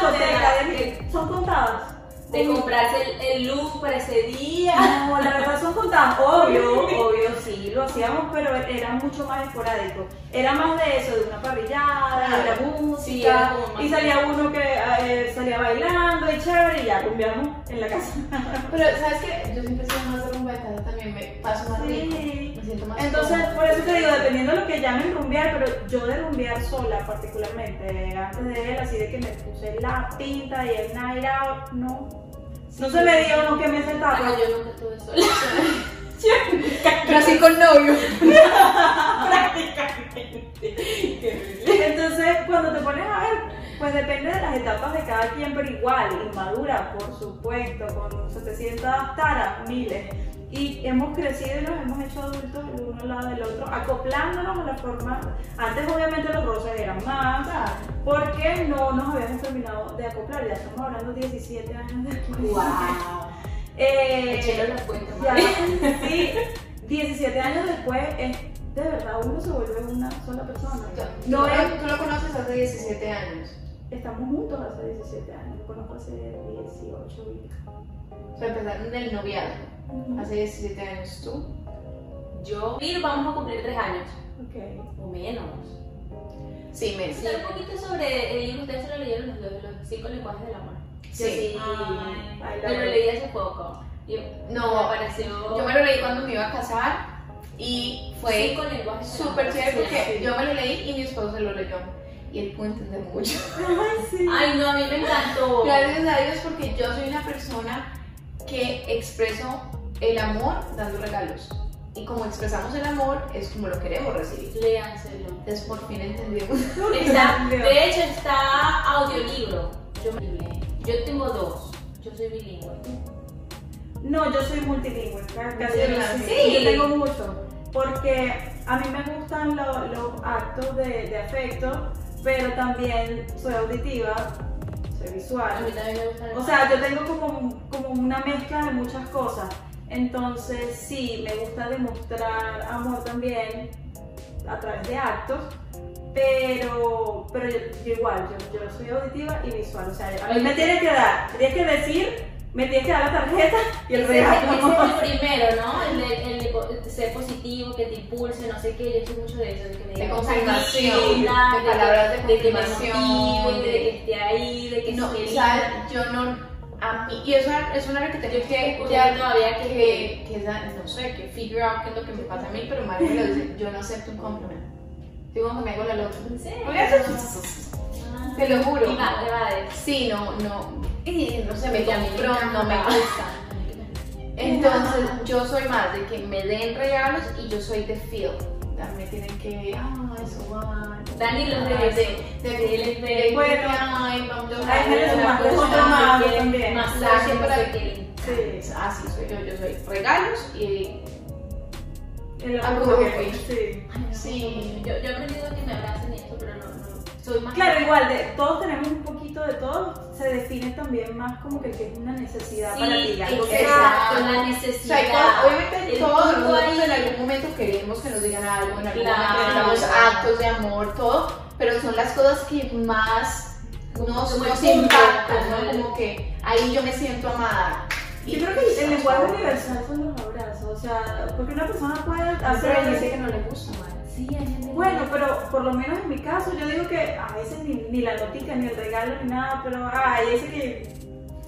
S2: discoteca, son contadas.
S3: de comprarse el, el look para ese día.
S2: No, la verdad son contadas. Obvio, obvio, sí, lo hacíamos, pero era mucho más esporádico. Era más de eso, de una parrillada, de la
S3: Sí, era
S2: música.
S3: como más
S2: y salía uno que eh, salía bailando y chévere y ya rumbeamos en la casa.
S1: Pero, ¿sabes qué? Yo siempre sido más me paso más rico.
S2: Sí.
S1: Me siento más
S2: Entonces, por eso te digo, dependiendo de lo que llamen rumbear, pero yo de rumbear sola particularmente, antes de él, así de que me puse la pinta y el night out, no. No se me dio, no que me sentaba.
S3: Ah, yo nunca estuve sola.
S1: Pero así con novio.
S2: Entonces, cuando te pones a ver, pues depende de las etapas de cada quien, pero igual, inmadura, por supuesto, con 700 taras, miles. Y hemos crecido y nos hemos hecho adultos el uno al lado del otro, acoplándonos a la forma. Antes, obviamente, los roces eran más, porque no nos habíamos terminado de acoplar, ya estamos hablando 17 años después.
S3: ¡Wow!
S2: Eh,
S3: la cuenta,
S2: ya, sí, 17 años después es de verdad uno se vuelve una sola persona.
S1: No,
S2: No es,
S1: tú lo conoces hace 17 años.
S2: Estamos juntos hace 17 años, lo conozco hace 18 y
S1: O sea, empezaron del noviazgo. Hace 17 años tú.
S3: Yo, Mira, vamos a cumplir tres años.
S2: Ok.
S3: O menos.
S1: Sí, me
S3: Sí. un poquito sobre el libro, ustedes se lo leyeron los, los, los cinco lenguajes del amor.
S1: Sí.
S3: Ay,
S2: Ay,
S3: yo lo leí hace poco. Y
S1: No,
S3: me pareció.
S1: Yo me lo leí cuando me iba a casar y fue
S3: cinco lenguajes del
S1: súper
S3: amor.
S1: chévere
S3: Sí,
S1: porque
S3: sí.
S1: yo me lo leí y mi esposo se lo leyó. Y él pudo entender mucho.
S2: Ay, sí.
S3: Ay, no, a mí me encantó.
S1: Gracias a Dios porque yo soy una persona que expreso el amor dando regalos. Y como expresamos el amor es como lo queremos recibir.
S3: Léanselo.
S1: Entonces por fin entendimos.
S3: Está, de hecho, está audiolibro. Yo, yo tengo dos. Yo soy bilingüe.
S2: No, yo soy multilingüe, casi
S1: Sí.
S2: Yo tengo mucho, porque a mí me gustan lo- los actos de, de afecto, pero también soy auditiva, soy
S3: A mí
S2: visual.
S3: también me gusta el
S2: O sea, yo tengo como, como una mezcla de muchas cosas. Entonces, sí, me gusta demostrar amor también a través de actos, pero, pero yo, yo igual, yo, yo soy auditiva y visual. O sea, a mí me tienes que dar, tienes que decir, me tienes que dar la tarjeta y el regalo.
S3: ese es el primero, ¿no? El de, el ser positivo, que te impulse, no sé qué. Yo soy mucho de eso, de que me
S1: De confirmación, de palabras de
S3: de
S1: confirmación,
S3: de
S1: de-
S3: que esté ahí, de que
S1: No,
S3: esté
S1: ¿sabes? Yo no. A mí, y eso es una que tengo que,
S3: descubriendo todavía que-
S1: que, que no sé, que figure out qué es lo que me pasa a mí, pero Mario me lo dice, yo no acepto un compliment. Digo me hago la loca.
S3: ¿En serio?
S1: Te lo juro.
S3: Y va, va a decir.
S1: Sí, no, no. Y no sé, me compro, no me gusta. Entonces, yo soy más de que me den regalos y yo soy de feel. Me tienen que, ah, eso va.
S3: Dani los
S1: de,
S3: de-
S1: de, de, de,
S2: Bueno,
S1: ay, vamos a una
S2: más también.
S3: Masaje, no sé qué.
S2: Sí,
S1: Así soy yo, yo soy regalos y
S2: el
S1: Algo que-
S2: sí.
S3: Yo, yo he aprendido que me abracen y eso, pero no. Soy más.
S2: Claro, igual, de, todos tenemos un poquito de todo, se define también más como que, que es una necesidad para ti. Algo que-
S3: exacto, la
S1: O sea,
S3: necesidad.
S1: hay cosas- obviamente
S3: El
S1: todos en algún momento queremos que nos digan algo, en algún
S3: Claro.
S1: momento tenemos actos de amor, todo, pero son las cosas que más nos, impactan, ¿no? Como que ahí yo me siento amada.
S2: Yo creo que el lenguaje universal son los abrazos, o sea, porque una persona puede hacer...
S1: Pero dice que no le gusta, madre.
S3: Sí, hay
S2: Bueno, pero por lo menos en mi caso, yo digo que a veces ni, ni la notica, ni el regalo, ni nada, pero ay, ese que,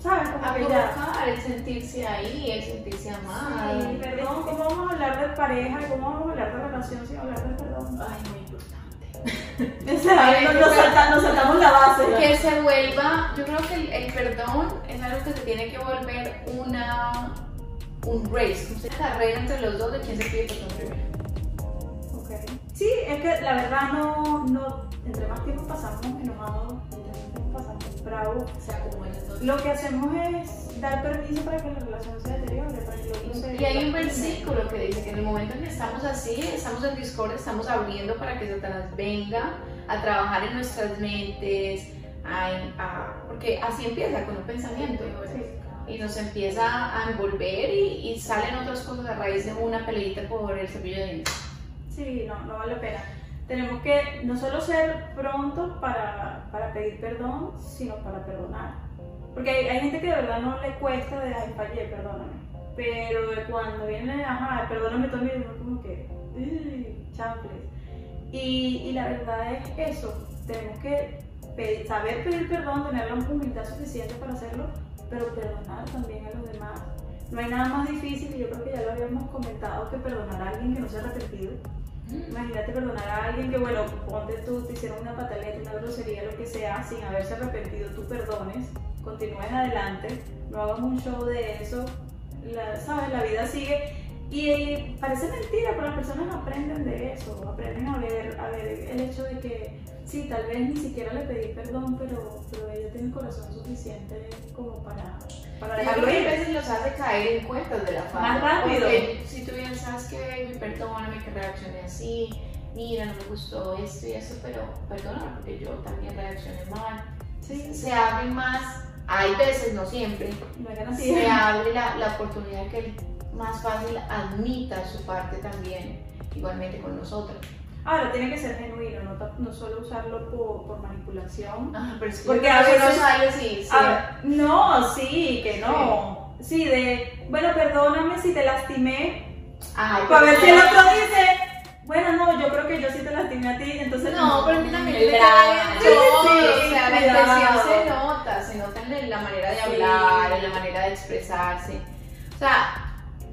S2: ¿sabes? Como
S1: A
S2: que
S1: provocar, el sentirse ahí, el sentirse amada.
S2: Ay, perdón, ¿cómo vamos a hablar de pareja cómo vamos a hablar de relación sin hablar de perdón?
S1: Ay, muy importante.
S2: O sea, nos, nos salta- nos saltamos la base.
S1: Que se vuelva, yo creo que el, el perdón es algo que se tiene que volver una un race, una carrera entre los dos de quién se pide perdón primero.
S2: Sí, es que la verdad no, no, entre más tiempo pasamos enojados, entre más tiempo pasamos bravos,
S3: se acumula todo.
S2: lo que hacemos es dar permiso para que la relación se deteriore, para que otro se
S1: Y hay un versículo que dice que en el momento en que estamos así, estamos en discordia, estamos abriendo para que Satanás venga a trabajar en nuestras mentes, a- a- porque así empieza con un pensamiento.
S2: Sí.
S1: y nos empieza a envolver y, y salen otras cosas a raíz de una peleita por el cepillo de dientes.
S2: Sí, no, no vale la pena. Tenemos que no solo ser prontos para, para pedir perdón, sino para perdonar. Porque hay, hay gente que de verdad no le cuesta de, ay, fallé, perdóname. Pero cuando viene, ajá, perdóname también, uno como que, champles. Y, y la verdad es eso, tenemos que pedir- saber pedir perdón, tener la humildad suficiente para hacerlo, pero perdonar también a los demás. No hay nada más difícil, y yo creo que ya lo habíamos comentado, que perdonar a alguien que no se ha arrepentido. Imagínate perdonar a alguien que, bueno, ponte tú, te hicieron una pataleta, una grosería, lo que sea, sin haberse arrepentido, tú perdones, continúes adelante, no hagas un show de eso, la, ¿sabes? La vida sigue. Y, eh, parece mentira, pero las personas aprenden de eso, aprenden a ver, a ver el hecho de que, sí, tal vez ni siquiera le pedí perdón, pero, pero ella tiene el corazón suficiente como para, para dejarlo ir.
S1: veces los hace caer en cuentas de la falta.
S2: Más rápido.
S1: Porque si tú bien sabes que, baby, perdóname que reaccioné así, mira, no me gustó esto y eso, pero perdóname porque yo también reaccioné mal.
S2: Sí,
S1: Se abre más, hay veces, no siempre,
S2: no
S1: se abre la, la oportunidad que él más fácil admita su parte también, igualmente con nosotros.
S2: Ahora, tiene que ser genuino, no, no solo usarlo por, por manipulación.
S1: Ah, pero que
S2: Porque a veces-
S1: años sí, sí.
S2: Ah, no, sí, que no. Sí, de, bueno, perdóname si te lastimé.
S1: Ay,
S2: Para ver si el otro dice, bueno, no, yo creo que yo sí te lastimé a ti, entonces
S1: No, pero es que también ver
S2: Sí, sí,
S1: o sea, la intención se nota, se nota en la manera de
S2: Sí.
S1: hablar, en la manera de expresarse. O sea,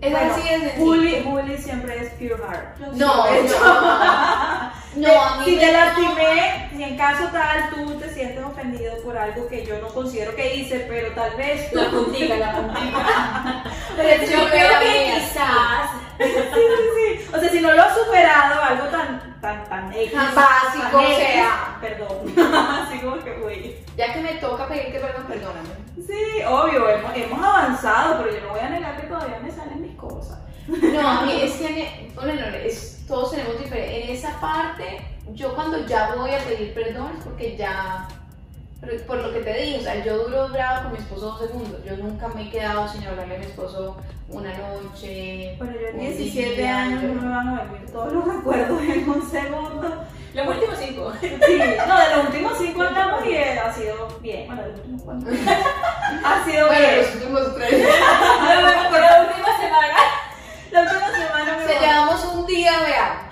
S1: es
S2: Bueno,
S1: así sencillo.
S2: Bully, bully siempre es pure heart.
S1: No,
S2: hecho,
S1: no, a mí
S2: si te lastimé, si en caso tal tú te sientes ofendido por algo que yo no considero que hice, pero tal vez.
S3: La puntica, la puntica.
S1: Pero
S3: Yo creo que quizás
S2: Sí, sí, sí. O sea, si no lo has superado, algo tan, tan, tan X,
S1: básico,
S2: tan
S1: o sea.
S2: Perdón. Así como que, güey.
S1: Ya que me toca pedirte perdón, perdóname.
S2: Sí, obvio, hemos, hemos avanzado, pero yo no voy a negar que todavía me salen mis cosas.
S1: No, a mí es que, en- bueno, no, es, todos tenemos diferente. En esa parte, yo cuando ya voy a pedir perdón es porque ya, por lo que te dije, o sea, yo duro bravo con mi esposo dos segundos. Yo nunca me he quedado sin hablarle a mi esposo una noche.
S2: Bueno, yo en
S1: un
S2: 17
S1: día,
S2: años
S1: yo-
S2: no me van a venir todos los recuerdos en un segundo.
S3: los últimos cinco.
S2: Sí, no, de los últimos 5 hablamos y ha sido bien. Bueno, de los últimos cuatro. ha sido
S1: Bueno,
S2: bien.
S1: los últimos tres.
S3: Por la última semana.
S2: La última semana me
S1: Se
S2: voy.
S1: llevamos un día, vea.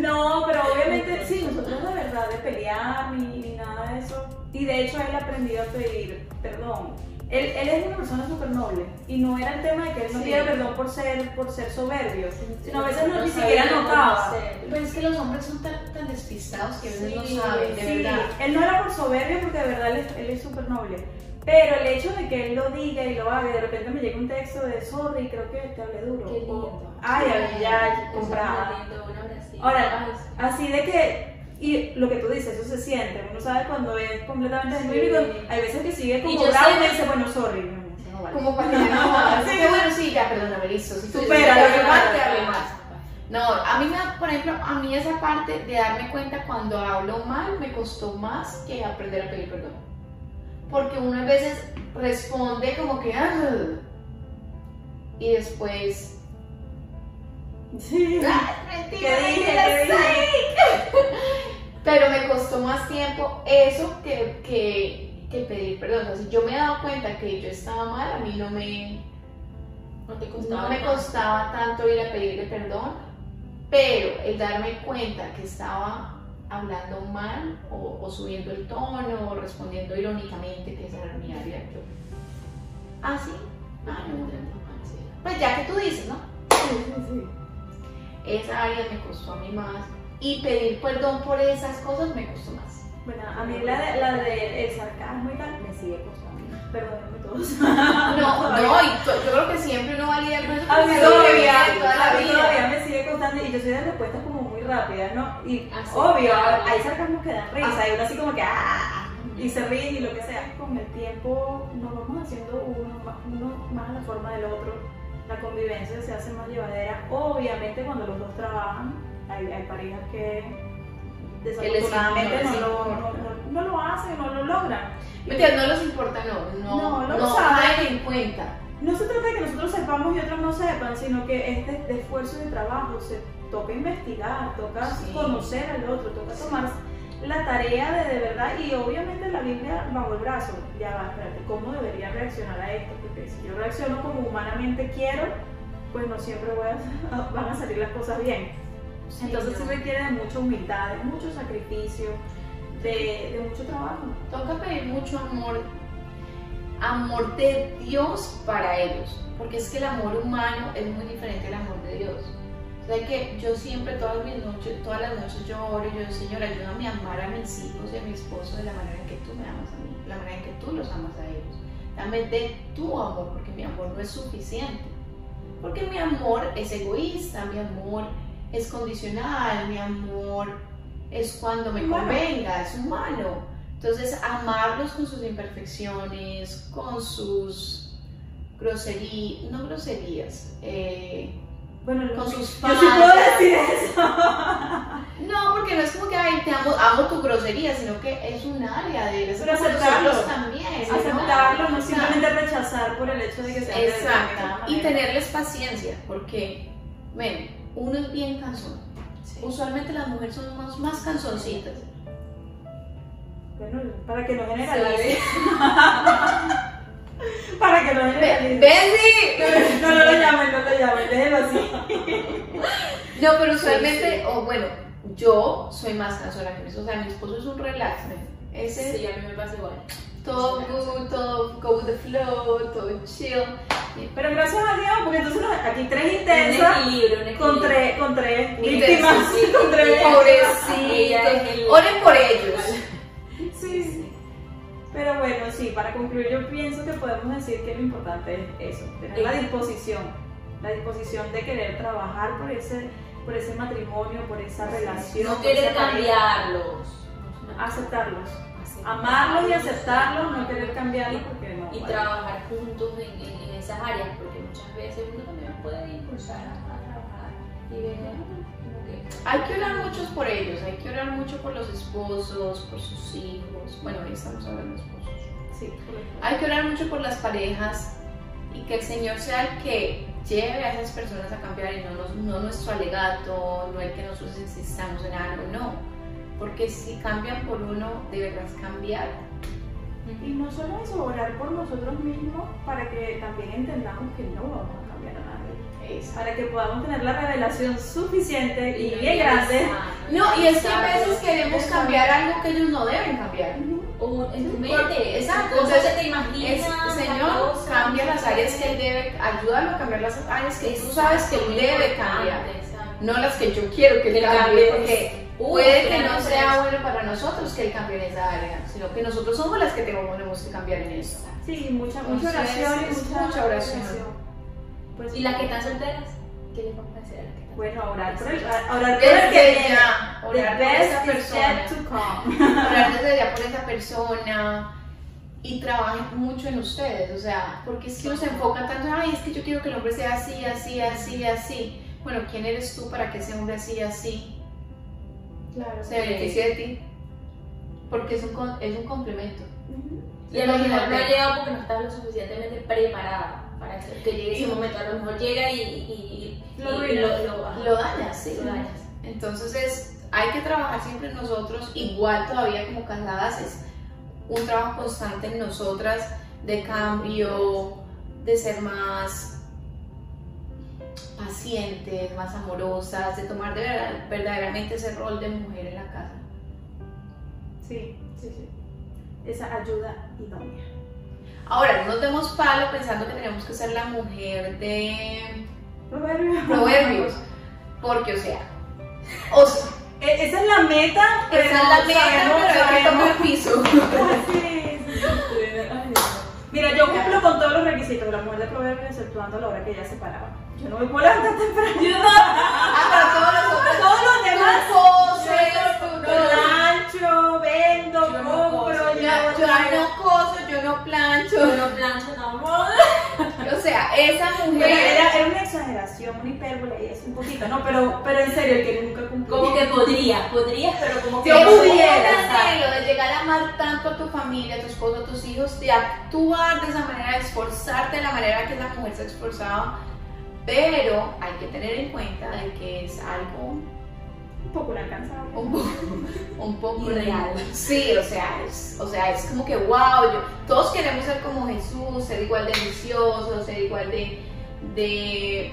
S2: No, pero obviamente sí, nosotros de verdad de pelear ni, ni nada de eso. Y de hecho él aprendió a pedir perdón. Él, él es una persona súper noble y no era el tema de que él no
S1: Sí.
S2: pidiera perdón por ser, por ser soberbio, sino a veces no, ni siquiera notaba.
S1: Pero es que los hombres son tan, tan despistados que a veces no saben, de
S2: sí.
S1: verdad.
S2: Él no era por soberbio porque de verdad él es súper noble. Pero el hecho de que él lo diga y lo haga y de repente me llega un texto de sorry, creo que te hablé duro.
S3: Qué lindo.
S2: Ay, ay, ya,
S3: abracito.
S2: Ahora,
S3: sí.
S2: así de que, y lo que tú dices, eso se siente, uno sabe cuando es completamente
S3: Sí.
S2: genuino, hay veces que sigue como bravo y
S3: siempre-
S2: dice, bueno, sorry, no, no vale.
S1: Como para que no Así
S2: Sí.
S1: bueno, sí, ya, perdóname, listo. Si
S2: Supera, lo que
S1: más, que hable más. No, a mí me por ejemplo, a mí esa parte de darme cuenta cuando hablo mal me costó más que aprender a pedir perdón. Porque uno a veces responde como que, "Ah", y después,
S2: Sí.
S1: "Ah,
S2: ¿Qué
S1: mentira,
S2: dije?
S1: mentira,
S2: ¿Qué
S1: sí". Pero me costó más tiempo eso que, que, que pedir perdón. O sea, si yo me he dado cuenta que yo estaba mal, a mí no me,
S3: No te costaba.
S1: no me costaba tanto ir a pedirle perdón, pero el darme cuenta que estaba hablando mal o, o subiendo el tono o respondiendo irónicamente, que esa era mi área, yo. Ah, sí. Ah, no. Pues ya que tú dices, ¿no?
S2: Sí, sí, sí.
S1: Esa área me costó a mí más. Y pedir perdón por esas cosas me costó más.
S2: Bueno, a mí la de, la de el sarcasmo y tal me sigue costando. Perdónenme todos.
S1: No, no, yo creo que siempre uno va a lidiar con eso.
S2: A mí todavía,
S1: toda la vida.
S2: todavía me sigue costando y yo soy de respuestas rápidas, ¿no? Y
S3: Ah, sí,
S2: obvio,
S3: claro.
S2: hay sarcasmos que dan risa y uno así como que ¡ah! y se ríen y lo que sea. Con el tiempo nos vamos haciendo uno, más- uno más a la forma del otro. La convivencia se hace más llevadera. Obviamente cuando los dos trabajan, hay, hay parejas que desafortunadamente no, lo, no, no- no lo hacen, no lo logran.
S1: Mentira, no les importa, no, no,
S2: No, no
S1: no,
S2: lo saben.
S1: en cuenta.
S2: No se trata de que nosotros sepamos y otros no sepan, sino que este de esfuerzo y de trabajo se toca investigar, toca
S1: Sí.
S2: conocer al otro, toca tomar la tarea de de verdad y obviamente la Biblia bajo el brazo. Ya va, espérate, ¿cómo debería reaccionar a esto? Porque si yo reacciono como humanamente quiero, pues no siempre voy a- van a salir las cosas bien.
S1: Sí,
S2: Entonces sí requiere de mucha humildad, de mucho sacrificio, de, de mucho trabajo.
S1: Toca pedir mucho amor, amor de Dios para ellos, porque es que el amor humano es muy diferente al amor de Dios. Sea que yo siempre, todas, mis noches, todas las noches yo oro y yo digo, Señor, ayúdame a amar a mis hijos y a mi esposo de la manera en que tú me amas a mí, de la manera en que tú los amas a ellos. Dame de tu amor, porque mi amor no es suficiente. Porque mi amor es egoísta, mi amor es condicional, mi amor es cuando me
S2: Humano.
S1: convenga, es humano. Entonces, amarlos con sus imperfecciones, con sus groserías, no groserías, eh,
S2: Bueno,
S1: con sus
S2: yo sí puedo decir eso.
S1: No, porque no es como que ay, te amo, amo tu grosería, sino que es un área de
S2: Pero aceptarlo.
S1: también.
S2: Aceptarlo, no
S1: O sea,
S2: simplemente rechazar por el hecho de que sea de
S1: Exacto. Y tenerles paciencia, porque, ven, uno es bien cansón. Usualmente las mujeres son más, más cansoncitas.
S2: Bueno, para que no generalice. para que no.
S1: ¡Bessie!
S2: No, no lo llamen, no lo llamen, déjelo así.
S1: No, pero usualmente, o bueno, yo soy más cansona que mi esposo. O sea, mi esposo es un relax. Ese
S3: Sí, a mí me pasa igual.
S1: todo good, todo go with the flow, todo chill.
S2: Pero gracias a Dios, porque entonces aquí tres
S3: Un
S2: intensas
S3: equilibrio, un
S2: con tres, con tres víctimas, con tres
S1: Pobrecitos. Oren por ellos.
S2: Pero bueno, sí, para concluir yo pienso que podemos decir que lo importante es eso, tener la disposición, la disposición de querer trabajar por ese, por ese matrimonio, por esa relación,
S3: No querer cambiarlos.
S2: aceptarlos, amarlos y aceptarlos, no querer cambiarlos porque no.
S3: y trabajar juntos en, en- en esas áreas, porque muchas veces uno también puede impulsar a, a trabajar y ver
S1: Hay que orar mucho por ellos, hay que orar mucho por los esposos, por sus hijos. Bueno, hoy estamos hablando de esposos.
S2: Sí.
S1: Hay que orar mucho por las parejas y que el Señor sea el que lleve a esas personas a cambiar y no, nos- no nuestro alegato, no el que nosotros insistamos en algo, no. Porque si cambian por uno, de verdad cambiar.
S2: Y no solo eso, orar por nosotros mismos para que también entendamos que no vamos
S1: Es-
S2: Para que podamos tener la revelación suficiente y
S3: no
S2: bien grande.
S1: No, y es que a
S3: Exacto.
S1: veces queremos cambiar algo que ellos no deben cambiar.
S3: O en tu mente,
S1: exacto, entonces,
S3: te imaginas.
S1: Es, Señor,
S3: cosas,
S1: cambia las áreas que Él debe, ayúdalo a cambiar las áreas que tú sabes que Él debe cambiar.
S3: Exacto.
S1: No las que yo quiero que Él cambie, porque
S3: Uh,
S1: puede que no sea bueno para nosotros que Él cambie en esa área, sino que nosotros somos las que tenemos que cambiar en eso.
S2: Sí, mucha, mucha oración y mucha,
S1: mucha oración.
S2: Pues,
S3: Y las que están solteras, ¿qué les vamos a hacer a las que están
S2: Bueno, orar por el, orar por el que
S1: ya, orar por esa persona.
S2: to come.
S1: orar desde ya por esa persona y trabajen mucho en ustedes, o sea, porque es que uno se enfoca tanto, ay, es que yo quiero que el hombre sea así, así, así, así. Bueno, ¿quién eres tú para que ese hombre así, así
S2: Claro.
S1: se beneficie de ti? Porque es un, es un complemento.
S3: Y a lo mejor no llegado porque no estás lo suficientemente preparada para que llegue ese momento. A lo mejor llega y, y, y-
S2: Lo
S3: y
S2: arruinas.
S3: lo, ajá,
S1: Lo dañas, sí.
S3: lo dañas.
S1: Entonces es, hay que trabajar siempre en nosotros, igual todavía como casadas, es un trabajo constante en nosotras de cambio, de ser más pacientes, más amorosas, de tomar de verdad, verdaderamente ese rol de mujer en la casa.
S2: Sí, sí, sí. Esa ayuda idónea.
S1: Ahora, no nos demos palo pensando que tenemos que ser la mujer de
S2: Proverbios.
S1: proverbios, porque o sea, o sea,
S2: E- Esa es la meta, pero
S1: esa es la meta,
S2: sabemos-
S1: pero que piso.
S2: Sí, sí, sí. Mira, yo cumplo con todos los requisitos de la mujer de proverbios, exceptuando la hora que ella se paraba. Yo no me puedo levantar temprano. Yo no.
S1: Pero todos los otros
S2: Todos los demás. Plancho, vendo,
S3: Yo no
S2: compro,
S3: coso,
S1: Yo,
S2: yo,
S1: no coso, yo no plancho.
S3: Yo no plancho, no.
S1: O sea, esa mujer.
S2: era, era una exageración. una hipérbole y es un poquito, no, pero, pero en serio, que nunca cumplió.
S3: Como que podrías, podrías, pero como que
S2: Yo pudiera,
S1: de llegar a amar tanto a tu familia, a tu esposo, a tus hijos, de actuar de esa manera, de esforzarte de la manera que esa mujer se ha esforzado, pero hay que tener en cuenta de que es algo
S2: un poco inalcanzable.
S1: un poco, un poco
S3: Irreal.
S1: Sí, o sea, es, o sea, es como que wow, yo, todos queremos ser como Jesús, ser igual de ambiciosos, ser igual de, de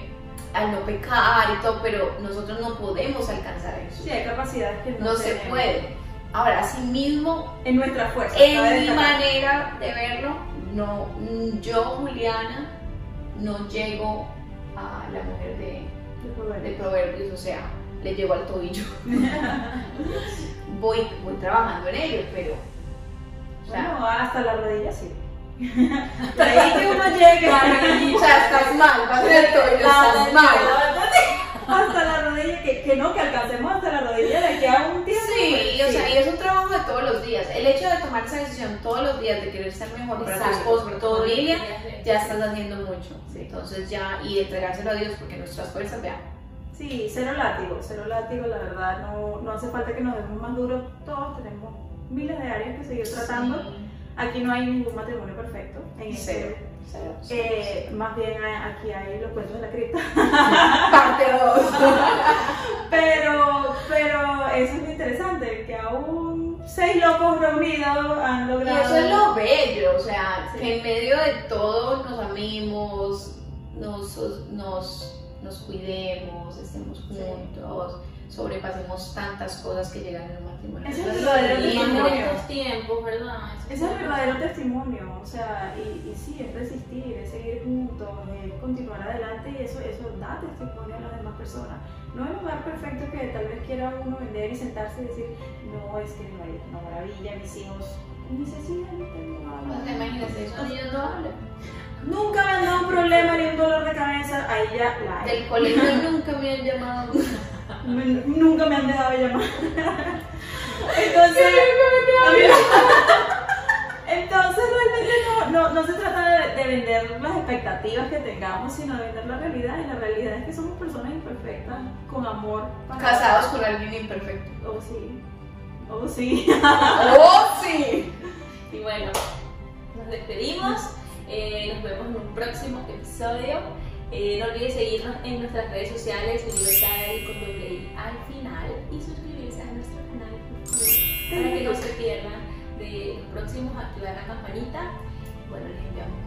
S1: al no pecar y todo, pero nosotros no podemos alcanzar eso.
S2: Sí, hay capacidades que no,
S1: No se puede. Ahora, así mismo,
S2: En nuestra fuerza.
S1: en mi manera de verlo, no, yo, Juliana, no llego a la mujer de, de proverbios, o sea, le llego al tobillo. voy, voy trabajando en ello, pero. O sea,
S2: Bueno, hasta la rodilla sí. Ahí que uno llegue
S1: o sea, estás mal, vas en el tobillo, estás mal.
S2: hasta la rodilla, que, que no, que alcancemos hasta la rodilla de aquí a un tiempo.
S1: Sí,
S2: pues,
S1: o sea, y es un trabajo de todos los días. El hecho de tomar esa decisión todos los días de querer ser mejor para tu esposo, para tu familia, ya estás haciendo mucho. Entonces ya, y entregárselo a Dios porque nuestras fuerzas, vean.
S2: Sí, cero látigo, cero látigo, la verdad, no, no hace falta que nos demos más duros, todos tenemos miles de áreas que seguir tratando. Aquí no hay ningún matrimonio perfecto. En este,
S1: Cero. Cero.
S2: eh, más bien a- aquí hay los cuentos de la cripta.
S1: Parte 2.
S2: Pero, pero eso es lo interesante, que aún seis locos reunidos han
S1: Y
S2: logrado.
S1: eso es lo bello, o sea,
S2: Sí.
S1: que en medio de todo nos amemos, nos, nos, nos cuidemos, estemos juntos, sobrepasemos tantas cosas que llegan en un matrimonio.
S2: Ese es
S1: Eso
S2: el verdadero testimonio.
S3: tiempos,
S2: es el verdadero testimonio, o sea, y, y sí, es resistir, es seguir juntos, es continuar adelante y eso, eso da testimonio a las demás personas. No es el lugar perfecto que tal vez quiera uno vender y sentarse y decir, no, es que no hay una maravilla, mis hijos, necesidad, no tengo
S1: Pues,
S2: nada.
S1: Eso ellos no hablan.
S2: Nunca me han dado un problema ni un dolor de cabeza, ahí ya la hay.
S1: Del colegio nunca me han llamado.
S2: Me- nunca me han dejado llamar. Entonces, entonces realmente no, no, no se trata de, de vender las expectativas que tengamos, sino de vender la realidad. Y la realidad es que somos personas imperfectas, con amor.
S1: Casados con alguien imperfecto.
S2: Oh, sí. Oh, sí.
S1: ¡Oh, sí!
S3: Y bueno, nos despedimos. Eh, nos vemos en un próximo episodio. Eh, no olvides seguirnos en nuestras redes sociales, Libertad y con I al final. Y suscribirse a nuestro canal, para que no se pierdan de los próximos. Activar la campanita. Bueno, les enviamos.